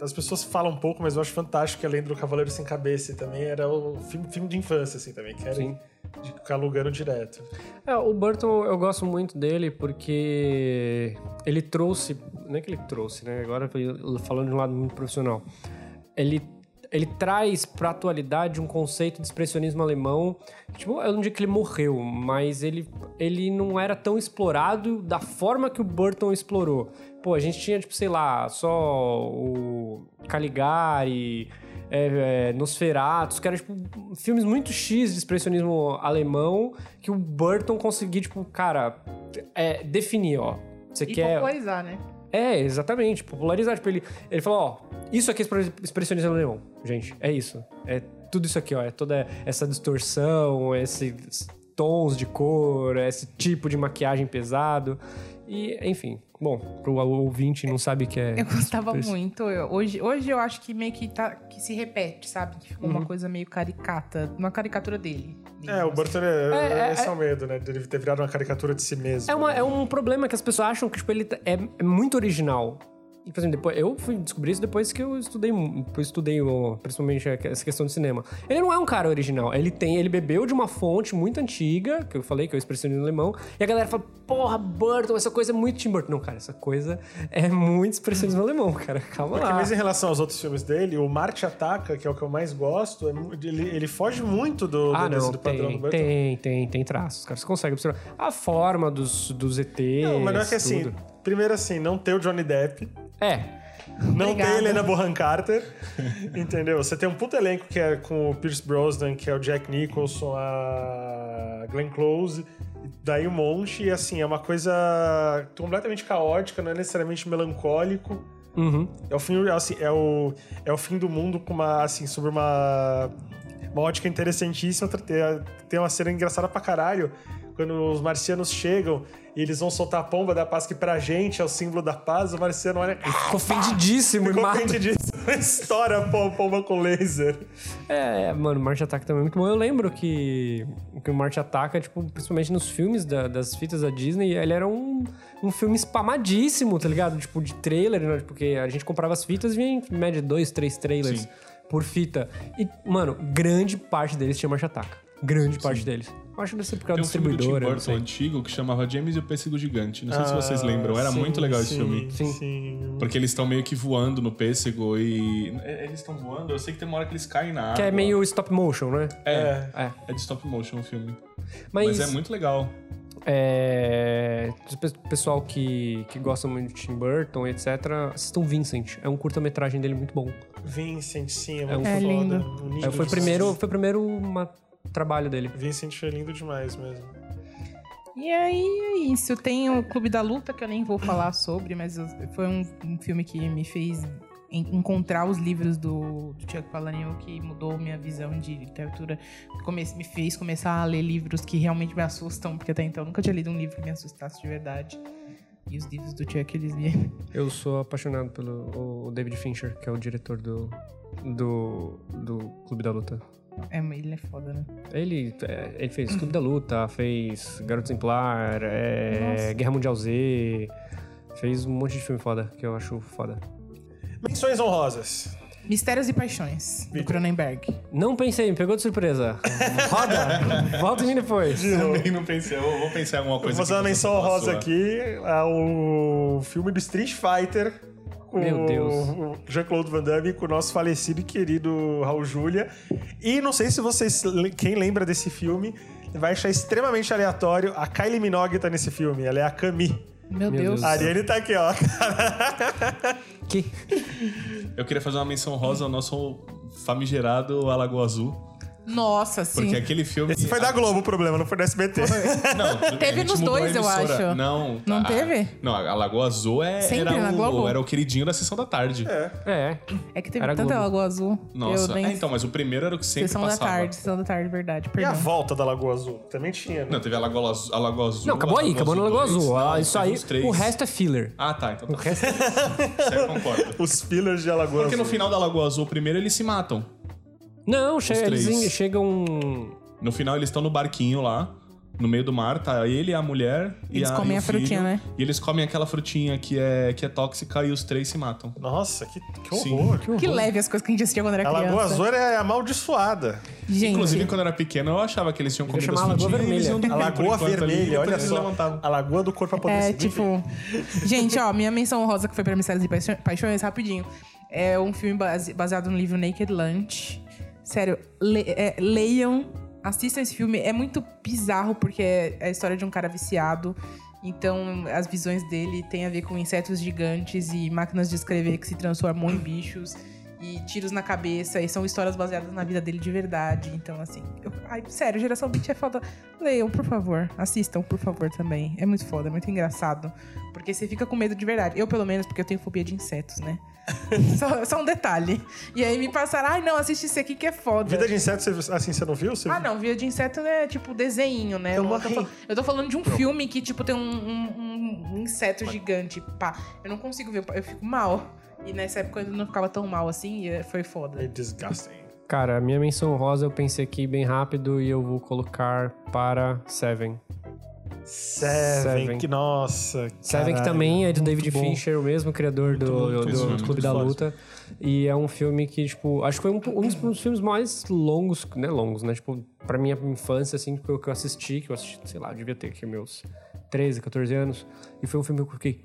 As pessoas falam um pouco, mas eu acho fantástico que além do Cavaleiro Sem Cabeça também era o filme, filme de infância, assim, também, que era Sim. De ficar alugando direto. É, o Burton, eu gosto muito dele porque ele trouxe. Não é que ele trouxe, né? Agora falando de um lado muito profissional. Ele, ele traz pra atualidade um conceito de expressionismo alemão. Tipo, eu não digo que ele morreu, mas ele, ele não era tão explorado da forma que o Burton explorou. Pô, a gente tinha, tipo, sei lá, só o Caligari. É, é, que eram, tipo, filmes muito X de expressionismo alemão que o Burton conseguiu, tipo, cara, é, definir, ó. Você E quer. popularizar, né? É, exatamente, popularizar. Tipo, ele, ele falou, ó, isso aqui é expre- expressionismo alemão, gente, é isso. É tudo isso aqui, ó, é toda essa distorção, esses tons de cor, esse tipo de maquiagem pesado. E, enfim, bom, pro ouvinte não sabe que é... Eu gostava isso. muito. Eu- hoje, hoje eu acho que meio que, tá, que se repete, sabe? Que ficou Uhum. uma coisa meio caricata. Uma caricatura dele. É, o Burton é, É, é, esse é o medo, né? De ele ter virado uma caricatura de si mesmo. É, uma- é um problema que as pessoas acham que tipo, ele tá- é, é muito original. Exemplo, depois, eu fui descobrir isso depois que eu estudei, depois estudei principalmente essa questão de cinema. Ele não é um cara original. Ele tem, ele bebeu de uma fonte muito antiga, que eu falei, que é o expressionismo alemão, e a galera fala, porra, Burton, essa coisa é muito Tim Burton. Não, cara, essa coisa é muito expressionismo alemão, cara. Calma Porque lá. mesmo em relação aos outros filmes dele, o Marte Ataca, que é o que eu mais gosto, é ele, ele foge muito do, Ah, do, desse- não, do padrão do tem, Burton. tem, tem, tem traços, cara. Você consegue observar. A forma dos, dos ETs. Não, mas não é que assim, tudo. primeiro assim, não ter o Johnny Depp, É, não Obrigada. ter a Helena Bonham Carter, entendeu? Você tem um puto elenco que é com o Pierce Brosnan, que é o Jack Nicholson, a Glenn Close, daí um monte, e assim, é uma coisa completamente caótica, não é necessariamente melancólico. Uhum. É o fim, assim, é o, é o fim do mundo com uma, assim, sobre uma, uma ótica interessantíssima. Tem, tem uma cena engraçada pra caralho, quando os marcianos chegam e eles vão soltar a pomba da paz, que pra gente é o símbolo da paz, o marciano olha... Ficou ofendidíssimo Ficou mata. disso. Estoura a pom- pomba com laser. É, é, mano, Marte Ataca também é muito bom. Eu lembro que, que o Marte Ataca, tipo, principalmente nos filmes da- das fitas da Disney, ele era um, um filme spamadíssimo, tá ligado? Tipo, de trailer, né? Porque a gente comprava as fitas e vinha em média dois, três trailers Sim. por fita. E, mano, grande parte deles tinha Marte Ataca. Grande parte deles. Eu acho que deve ser por causa Tem um filme do Tim Burton antigo que chamava James e o Pêssego Gigante. Não sei se Ah, vocês lembram. Era sim, muito legal esse sim, filme. Sim. sim. Porque eles estão meio que voando no pêssego e. É, Eles estão voando, eu sei que tem uma hora que eles caem na água. Que é meio stop motion, né? É, É. é de stop motion o filme. Mas, Mas, é muito legal. É. O pessoal que, que gosta muito de Tim Burton, etc., assistam Vincent. É um curta-metragem dele muito bom. Vincent, sim, é É um- muito É foda. lindo. É, foi, primeiro, foi o primeiro uma- trabalho dele. Vincent é lindo demais mesmo. E aí é isso. Tem o Clube da Luta, que eu nem vou falar sobre, mas foi um, um filme que me fez en- encontrar os livros do, do Palahniuk, que mudou minha visão de literatura. Come- me fez começar a ler livros que realmente me assustam, porque até então eu nunca tinha lido um livro que me assustasse de verdade. E os livros do Chuck, eles me... Eu sou apaixonado pelo o David Fincher, que é o diretor do, do, do Clube da Luta. É, ele é foda, né? Ele, é, ele fez Clube da Luta, fez Garoto Exemplar, é. Guerra Mundial Z, fez um monte de filme foda, que eu acho foda. Menções honrosas. Mistérios e Paixões, do Cronenberg. Não pensei, me pegou de surpresa. Roda! Volta em mim depois. Também não pensei, eu vou pensar em alguma Vou coisa fazer uma menção honrosa aqui ao filme do Street Fighter. Com Meu Deus. o Jean-Claude Van Damme com o nosso falecido e querido Raul Julia. E não sei se vocês, quem lembra desse filme, vai achar extremamente aleatório. A Kylie Minogue tá nesse filme, ela é a Camille. Meu, Meu Deus. Deus. A Ariane tá aqui, ó. Que? Eu queria fazer uma menção rosa ao nosso famigerado Alagoa Azul. Nossa, sim. Porque aquele filme. Esse foi da Globo o problema, não foi da SBT. Não, Teve nos dois, eu acho. Não. Não a- teve? Não, a Lagoa Azul é, Sempre era, na o, Globo? era o queridinho da sessão da tarde. É. É. É que teve Era tanta Globo. Lagoa Azul. Nossa, eu nem... é, então, mas o primeiro era o que sempre Sessão da passava. tarde, sessão da tarde, verdade. E a Perdão. volta da Lagoa Azul? Também tinha, né? Não, teve a Lagoa Azul. A Lagoa Azul Não, acabou aí, acabou na Lagoa 2. Azul. Não, Ah, Isso teve aí, o resto é filler. Ah, tá. Então O tá. resto é... Você concorda. Os fillers de Alagoa Porque no Azul. final da Lagoa Azul, primeiro eles se matam. Não, che eles chegam... No final eles estão no barquinho lá, no meio do mar, tá ele, a mulher e Eles a, comem e o a frutinha, filho, né? E eles comem aquela frutinha que é, que é tóxica e os três se matam. Nossa, que, que Sim. horror. Que leve as coisas que a gente assistia quando era A criança. Lagoa Azul é amaldiçoada. Gente, Inclusive, quando eu era pequeno, eu achava que eles tinham comido as frutinhas e eles iam Vermelha. A Lagoa Vermelha, olha eles só. levantavam. A Lagoa do Corpo é Apodrecido. tipo... gente, ó, minha menção rosa que foi pra Mistérios e Paixões, rapidinho. É um filme base- baseado no livro Naked Lunch. Sério, le- é, leiam, assistam esse filme. É muito bizarro, porque é a história de um cara viciado. Então, as visões dele têm a ver com insetos gigantes e máquinas de escrever que se transformam em bichos. E tiros na cabeça, e são histórias baseadas na vida dele de verdade. Então, assim, eu- ai, sério, Geração Beat é foda. Leiam, por favor. Assistam, por favor, também. É muito foda, é muito engraçado. Porque você fica com medo de verdade. Eu, pelo menos, porque eu tenho fobia de insetos, né? só, só um detalhe. E aí me passaram, ai, não, assiste esse aqui que é foda. Vida de inseto, você- assim, você não viu? Você... Ah, não, vida de inseto é tipo desenho, né? Eu, não tô, eu tô falando de um filme que, tipo, tem um, um- um inseto gigante, pá. Eu não consigo ver, eu fico mal. E nessa época eu não ficava tão mal assim, e foi foda. É disgusting. Cara, a minha menção rosa eu pensei aqui bem rápido e eu vou colocar para Seven. Seven, Seven. que nossa. Seven, que caralho, também é do muito David bom. Fincher, o mesmo criador do, bom, do, muito do bom, Clube muito da. Luta. E é um filme que, tipo, acho que foi um, um dos, um dos filmes mais longos, né? Longos, né? Tipo, pra minha infância, assim, que eu, que eu assisti, que eu assisti, sei lá, devia ter aqui meus 13, 14 anos. E foi um filme que eu fiquei,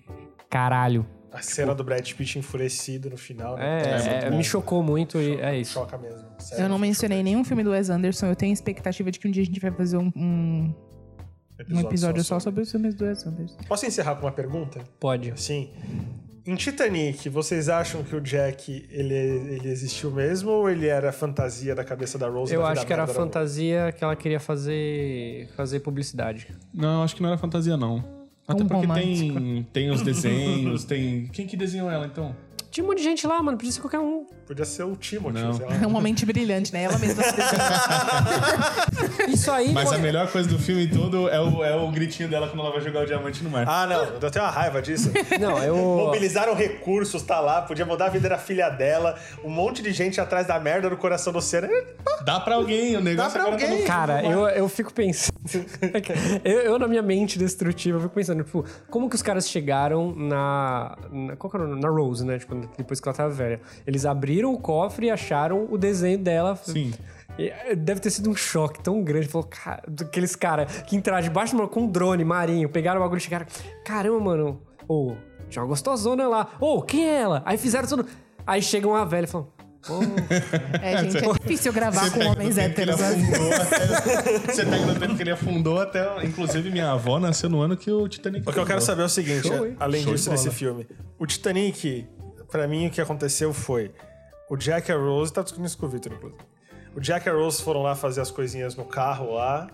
caralho. A cena do Brad Pitt enfurecido no final. né? É, muito é, bom. me chocou muito e é isso. Choca mesmo. Sério, Eu não choca. mencionei nenhum filme do Wes Anderson. Eu tenho expectativa de que um dia a gente vai fazer um, um, um episódio só sobre os filmes do Wes Anderson. Posso encerrar com uma pergunta? Pode. Assim, em Titanic, vocês acham que o Jack, ele, ele existiu mesmo ou ele era fantasia da cabeça da Rose? Eu acho que era fantasia que ela queria fazer, fazer publicidade. Não, acho que não era fantasia, não. Até Um porque romântico. tem, tem os desenhos, tem. Quem que desenhou ela, então? Tinha um monte de gente lá, mano. Podia ser qualquer um. Podia ser o Timothy, Não. sei lá. É uma mente brilhante, né? Ela mesma se. Isso aí. Mas a melhor coisa do filme todo é o, é o gritinho dela quando ela vai jogar o diamante no mar. Ah, não, eu tenho uma raiva disso. Não, eu. Mobilizaram recursos, tá lá, podia mudar a vida da filha dela, um monte de gente atrás da merda no coração do oceano. Dá pra alguém, o negócio pra agora tá no- alguém. Cara, eu, eu fico pensando. eu, eu, na minha mente destrutiva, eu fico pensando, tipo, como que os caras chegaram na. na qual que era o nome? Na Rose, né? Tipo, depois que ela tava velha. Eles abriram o cofre e acharam o desenho dela. Sim. Eh, Deve ter sido um choque tão grande. Falou, cara, aqueles caras que entraram debaixo de uma, com um drone marinho, pegaram o bagulho e chegaram. Caramba, mano. Ô, tinha uma gostosona lá. Ô, quem é ela? Aí fizeram tudo. Aí chega uma velha e falam. Pô, É, gente, é difícil gravar com homens tempo que ele héteros. né? afundou até- Você pega no tempo que ele afundou até. Inclusive, minha avó nasceu no ano que o Titanic. O que eu quero saber é o seguinte, além Show disso de nesse bola. filme. O Titanic, pra mim, o que aconteceu foi... O Jack e a Rose... Tá discutindo isso com o Victor, inclusive. O Jack e a Rose foram lá fazer as coisinhas no carro lá.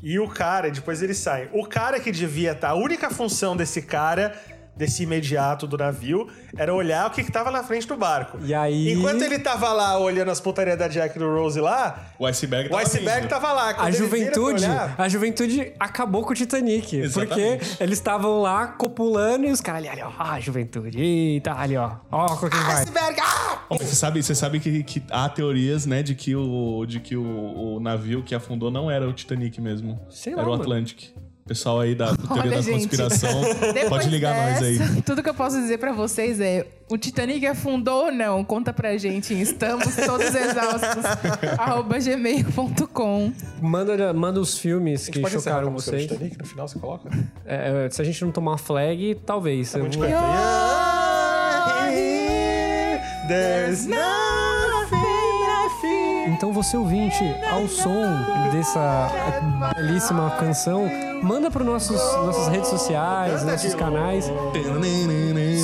E o cara, e depois eles saem. O cara que devia estar... A única função desse cara... Desse imediato do navio, era olhar o que, que tava na frente do barco. E aí- Enquanto ele tava lá olhando as putarias da Jack e do Rose lá, O iceberg o tava iceberg vindo. tava lá. Quando a juventude, olhar- a juventude acabou com o Titanic. Exatamente. Porque eles estavam lá copulando e os caras ali, ali, ó, ah, juventude, eita, ali, ó, ó, com quem vai. Iceberg! Ah! Bom, você sabe, você sabe que, que há teorias, né, de que o, de que o, o navio que afundou não era o Titanic mesmo. Sei era lá, o mano. Pessoal aí da teoria Olha, da gente. conspiração, pode ligar nós aí. dessa, Tudo que eu posso dizer pra vocês é: o Titanic afundou ou não? Conta pra gente. em Estamos todos exaustos. arroba gmail.com. Manda, manda os filmes que chocaram vocês. Titanic no final, você coloca? É, é, se a gente não tomar flag, talvez. Eu Onde vou- canta? There's. Então você ouvinte, ao som dessa belíssima canção, manda para nossos nossas redes sociais, nossos canais,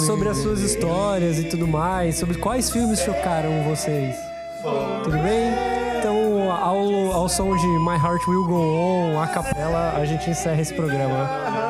sobre as suas histórias e tudo mais, sobre quais filmes chocaram vocês. Tudo bem? Então, ao, ao som de My Heart Will Go On, a capela, a gente encerra esse programa.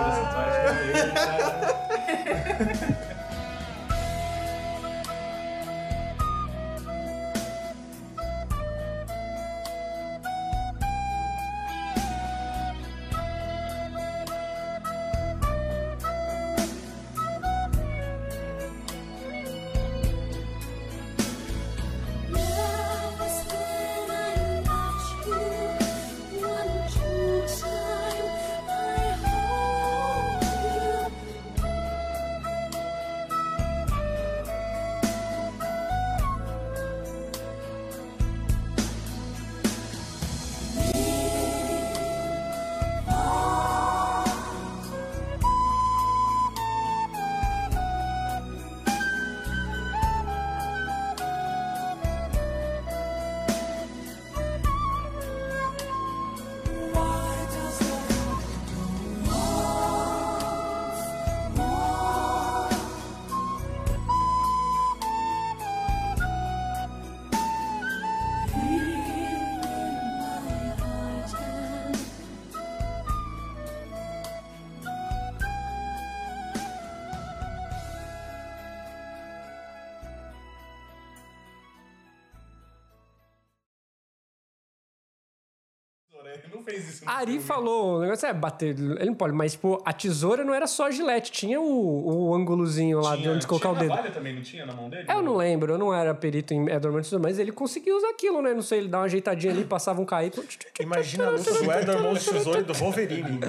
Fez isso. A Ari falou, o negócio é bater, ele não pode, mas tipo, a tesoura não era só gilete, tinha o, o ângulozinho lá de onde colocar o dedo. navalha também, não tinha na mão dele? Eu não lembro, eu não era perito em Edward Tesoura, mas ele conseguiu usar aquilo, né? Não sei, ele dá uma ajeitadinha ali, passava um caído. Imagina a luta do Edward Tesouro e do Wolverine.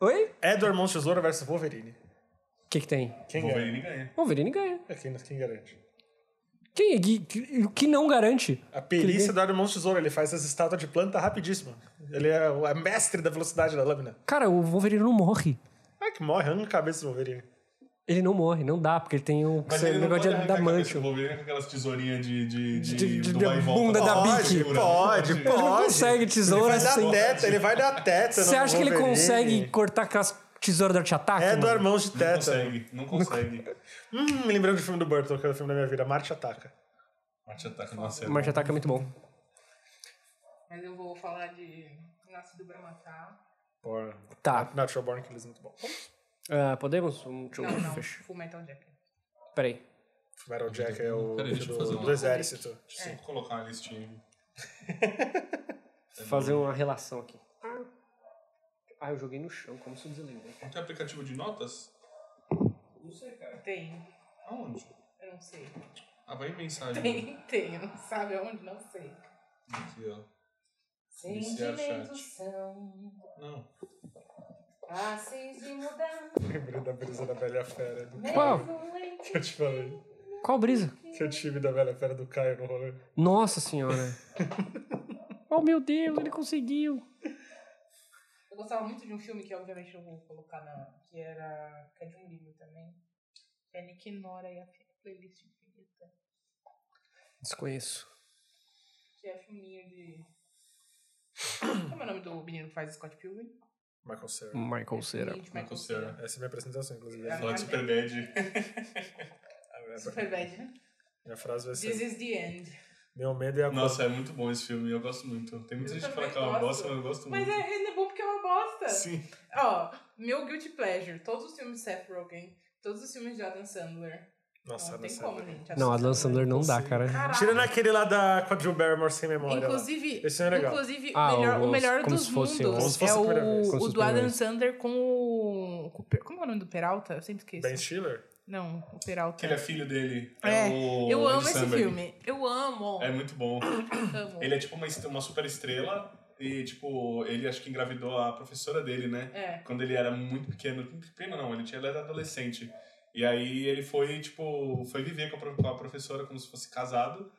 Oi? Edward de Tesoura versus Wolverine. O que que tem? Quem ganha? Wolverine ganha. Wolverine ganha. É, quem, quem garante? Quem, que- que- o que não garante? A perícia do de Tesoura, ele faz as estátuas de planta rapidíssimo. Ele é o é mestre da velocidade da lâmina. Cara, o Wolverine não morre. Ai, que morre, arranca a cabeça do Wolverine. Ele não morre, não dá, porque ele tem um Mas ele negócio pode de arrancar a cabeça adamantio. do Wolverine com aquelas tesourinhas de... De, de, De- de- de bunda da Pode, Bic. pode, Ele não pode. consegue tesoura Ele vai sem... dar teta, ele vai dar teta Você acha que ele consegue cortar aquelas tesouras da Arte-Ataque? Edward mano? Mãos de Não teta. consegue, não consegue. Hum, me lembrando do filme do Burton, que é o filme da minha vida, Marte Ataca. Marte ataca na cena. Marte-Ataque é muito bom. Mas eu vou falar de Nascido pra Matar. Or Tá. Natural Born Killers, muito bom. Ah, podemos? Um, deixa eu Não, não. fechar. Full Metal Jacket. Peraí. Metal Jack é o Peraí, deixa eu do, fazer do exército. Deixa eu só colocar uma listinha. Fazer uma relação aqui. Ah, eu joguei no chão, como se eu. Não tem aplicativo de notas? Não sei, cara. Tem. Aonde? Eu não sei. Ah, vai em mensagem. Tem, tem. Não sabe aonde? Não sei. Aqui, ó. Iniciar Sentimentos chat. são Não. fáceis de mudar. Lembrei da brisa da Bela Fera. Do... Qual? Que eu te falei. Qual brisa? Que eu tive da Bela Fera do Caio no rolê. Nossa senhora. oh, meu Deus, ele conseguiu. Eu gostava muito de um filme que obviamente eu vou colocar na. que era. que é de um livro também. Que é Nick Nora e a playlist infinita. Desconheço. Que é filminho de. Como é o nome do menino que faz Scott Pilgrim? Michael Cera. Michael Cera. Michael Cera. Essa é a minha apresentação, inclusive. É. Falar de Superbad. Super bad, né? Minha frase vai This ser: is the end. Meu medo é a Nossa, é muito bom esse filme. Eu gosto muito. Tem muita Eu gente que fala que é uma gosto. bosta, mas eu gosto Mas muito. é, ele é bosta. Sim. Ó, meu guilty pleasure. Todos os filmes de Seth Rogen. Todos os filmes de Adam Sandler. Nossa, não Adam tem Sandler. como, gente. Não, Adam Sandler não dá, cara. Caraca. Tirando aquele lá da, com a Jill Barrymore sem memória. lá. Inclusive, Esse é legal. inclusive Ah, o melhor, o- o melhor dos o- mundos é o, o fosse do Adam Sandler com o, o Como é o nome do Peralta? Eu sempre esqueço. Ben Stiller? Não, o Peralta. Que ele é filho dele. É, o eu amo Andy esse Samberg. filme. Eu amo. É muito bom. amo. Ele é tipo uma, uma super estrela e, tipo, ele acho que engravidou a professora dele, né? É. Quando ele era muito pequeno. Pequeno não, ele, tinha, ele era adolescente. E aí ele foi, tipo, foi viver com a, pro- com a professora como se fosse casado.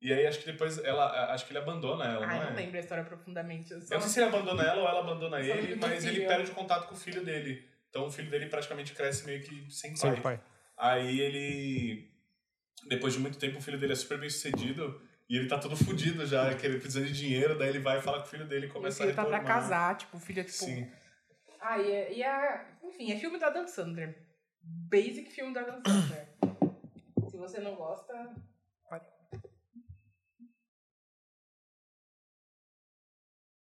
E aí acho que depois ela. Acho que ele abandona ela, Ai, não é? não lembro a história profundamente. Eu só... Eu não sei se ele abandona ela ou ela abandona ele, mas ele perde o contato com o filho dele. Então o filho dele praticamente cresce meio que sem pai. Sem pai. Aí ele. Depois de muito tempo, o filho dele é super bem sucedido. E ele tá todo fudido já, que ele precisando de dinheiro. Daí ele vai falar com o filho dele e E o começa filho a tá pra retornar. casar, tipo, o filho é tipo. Sim. Ah, e, é- e a. Enfim, é filme do Adam Sandler. Basic filme do Adam Sandler. Se você não gosta.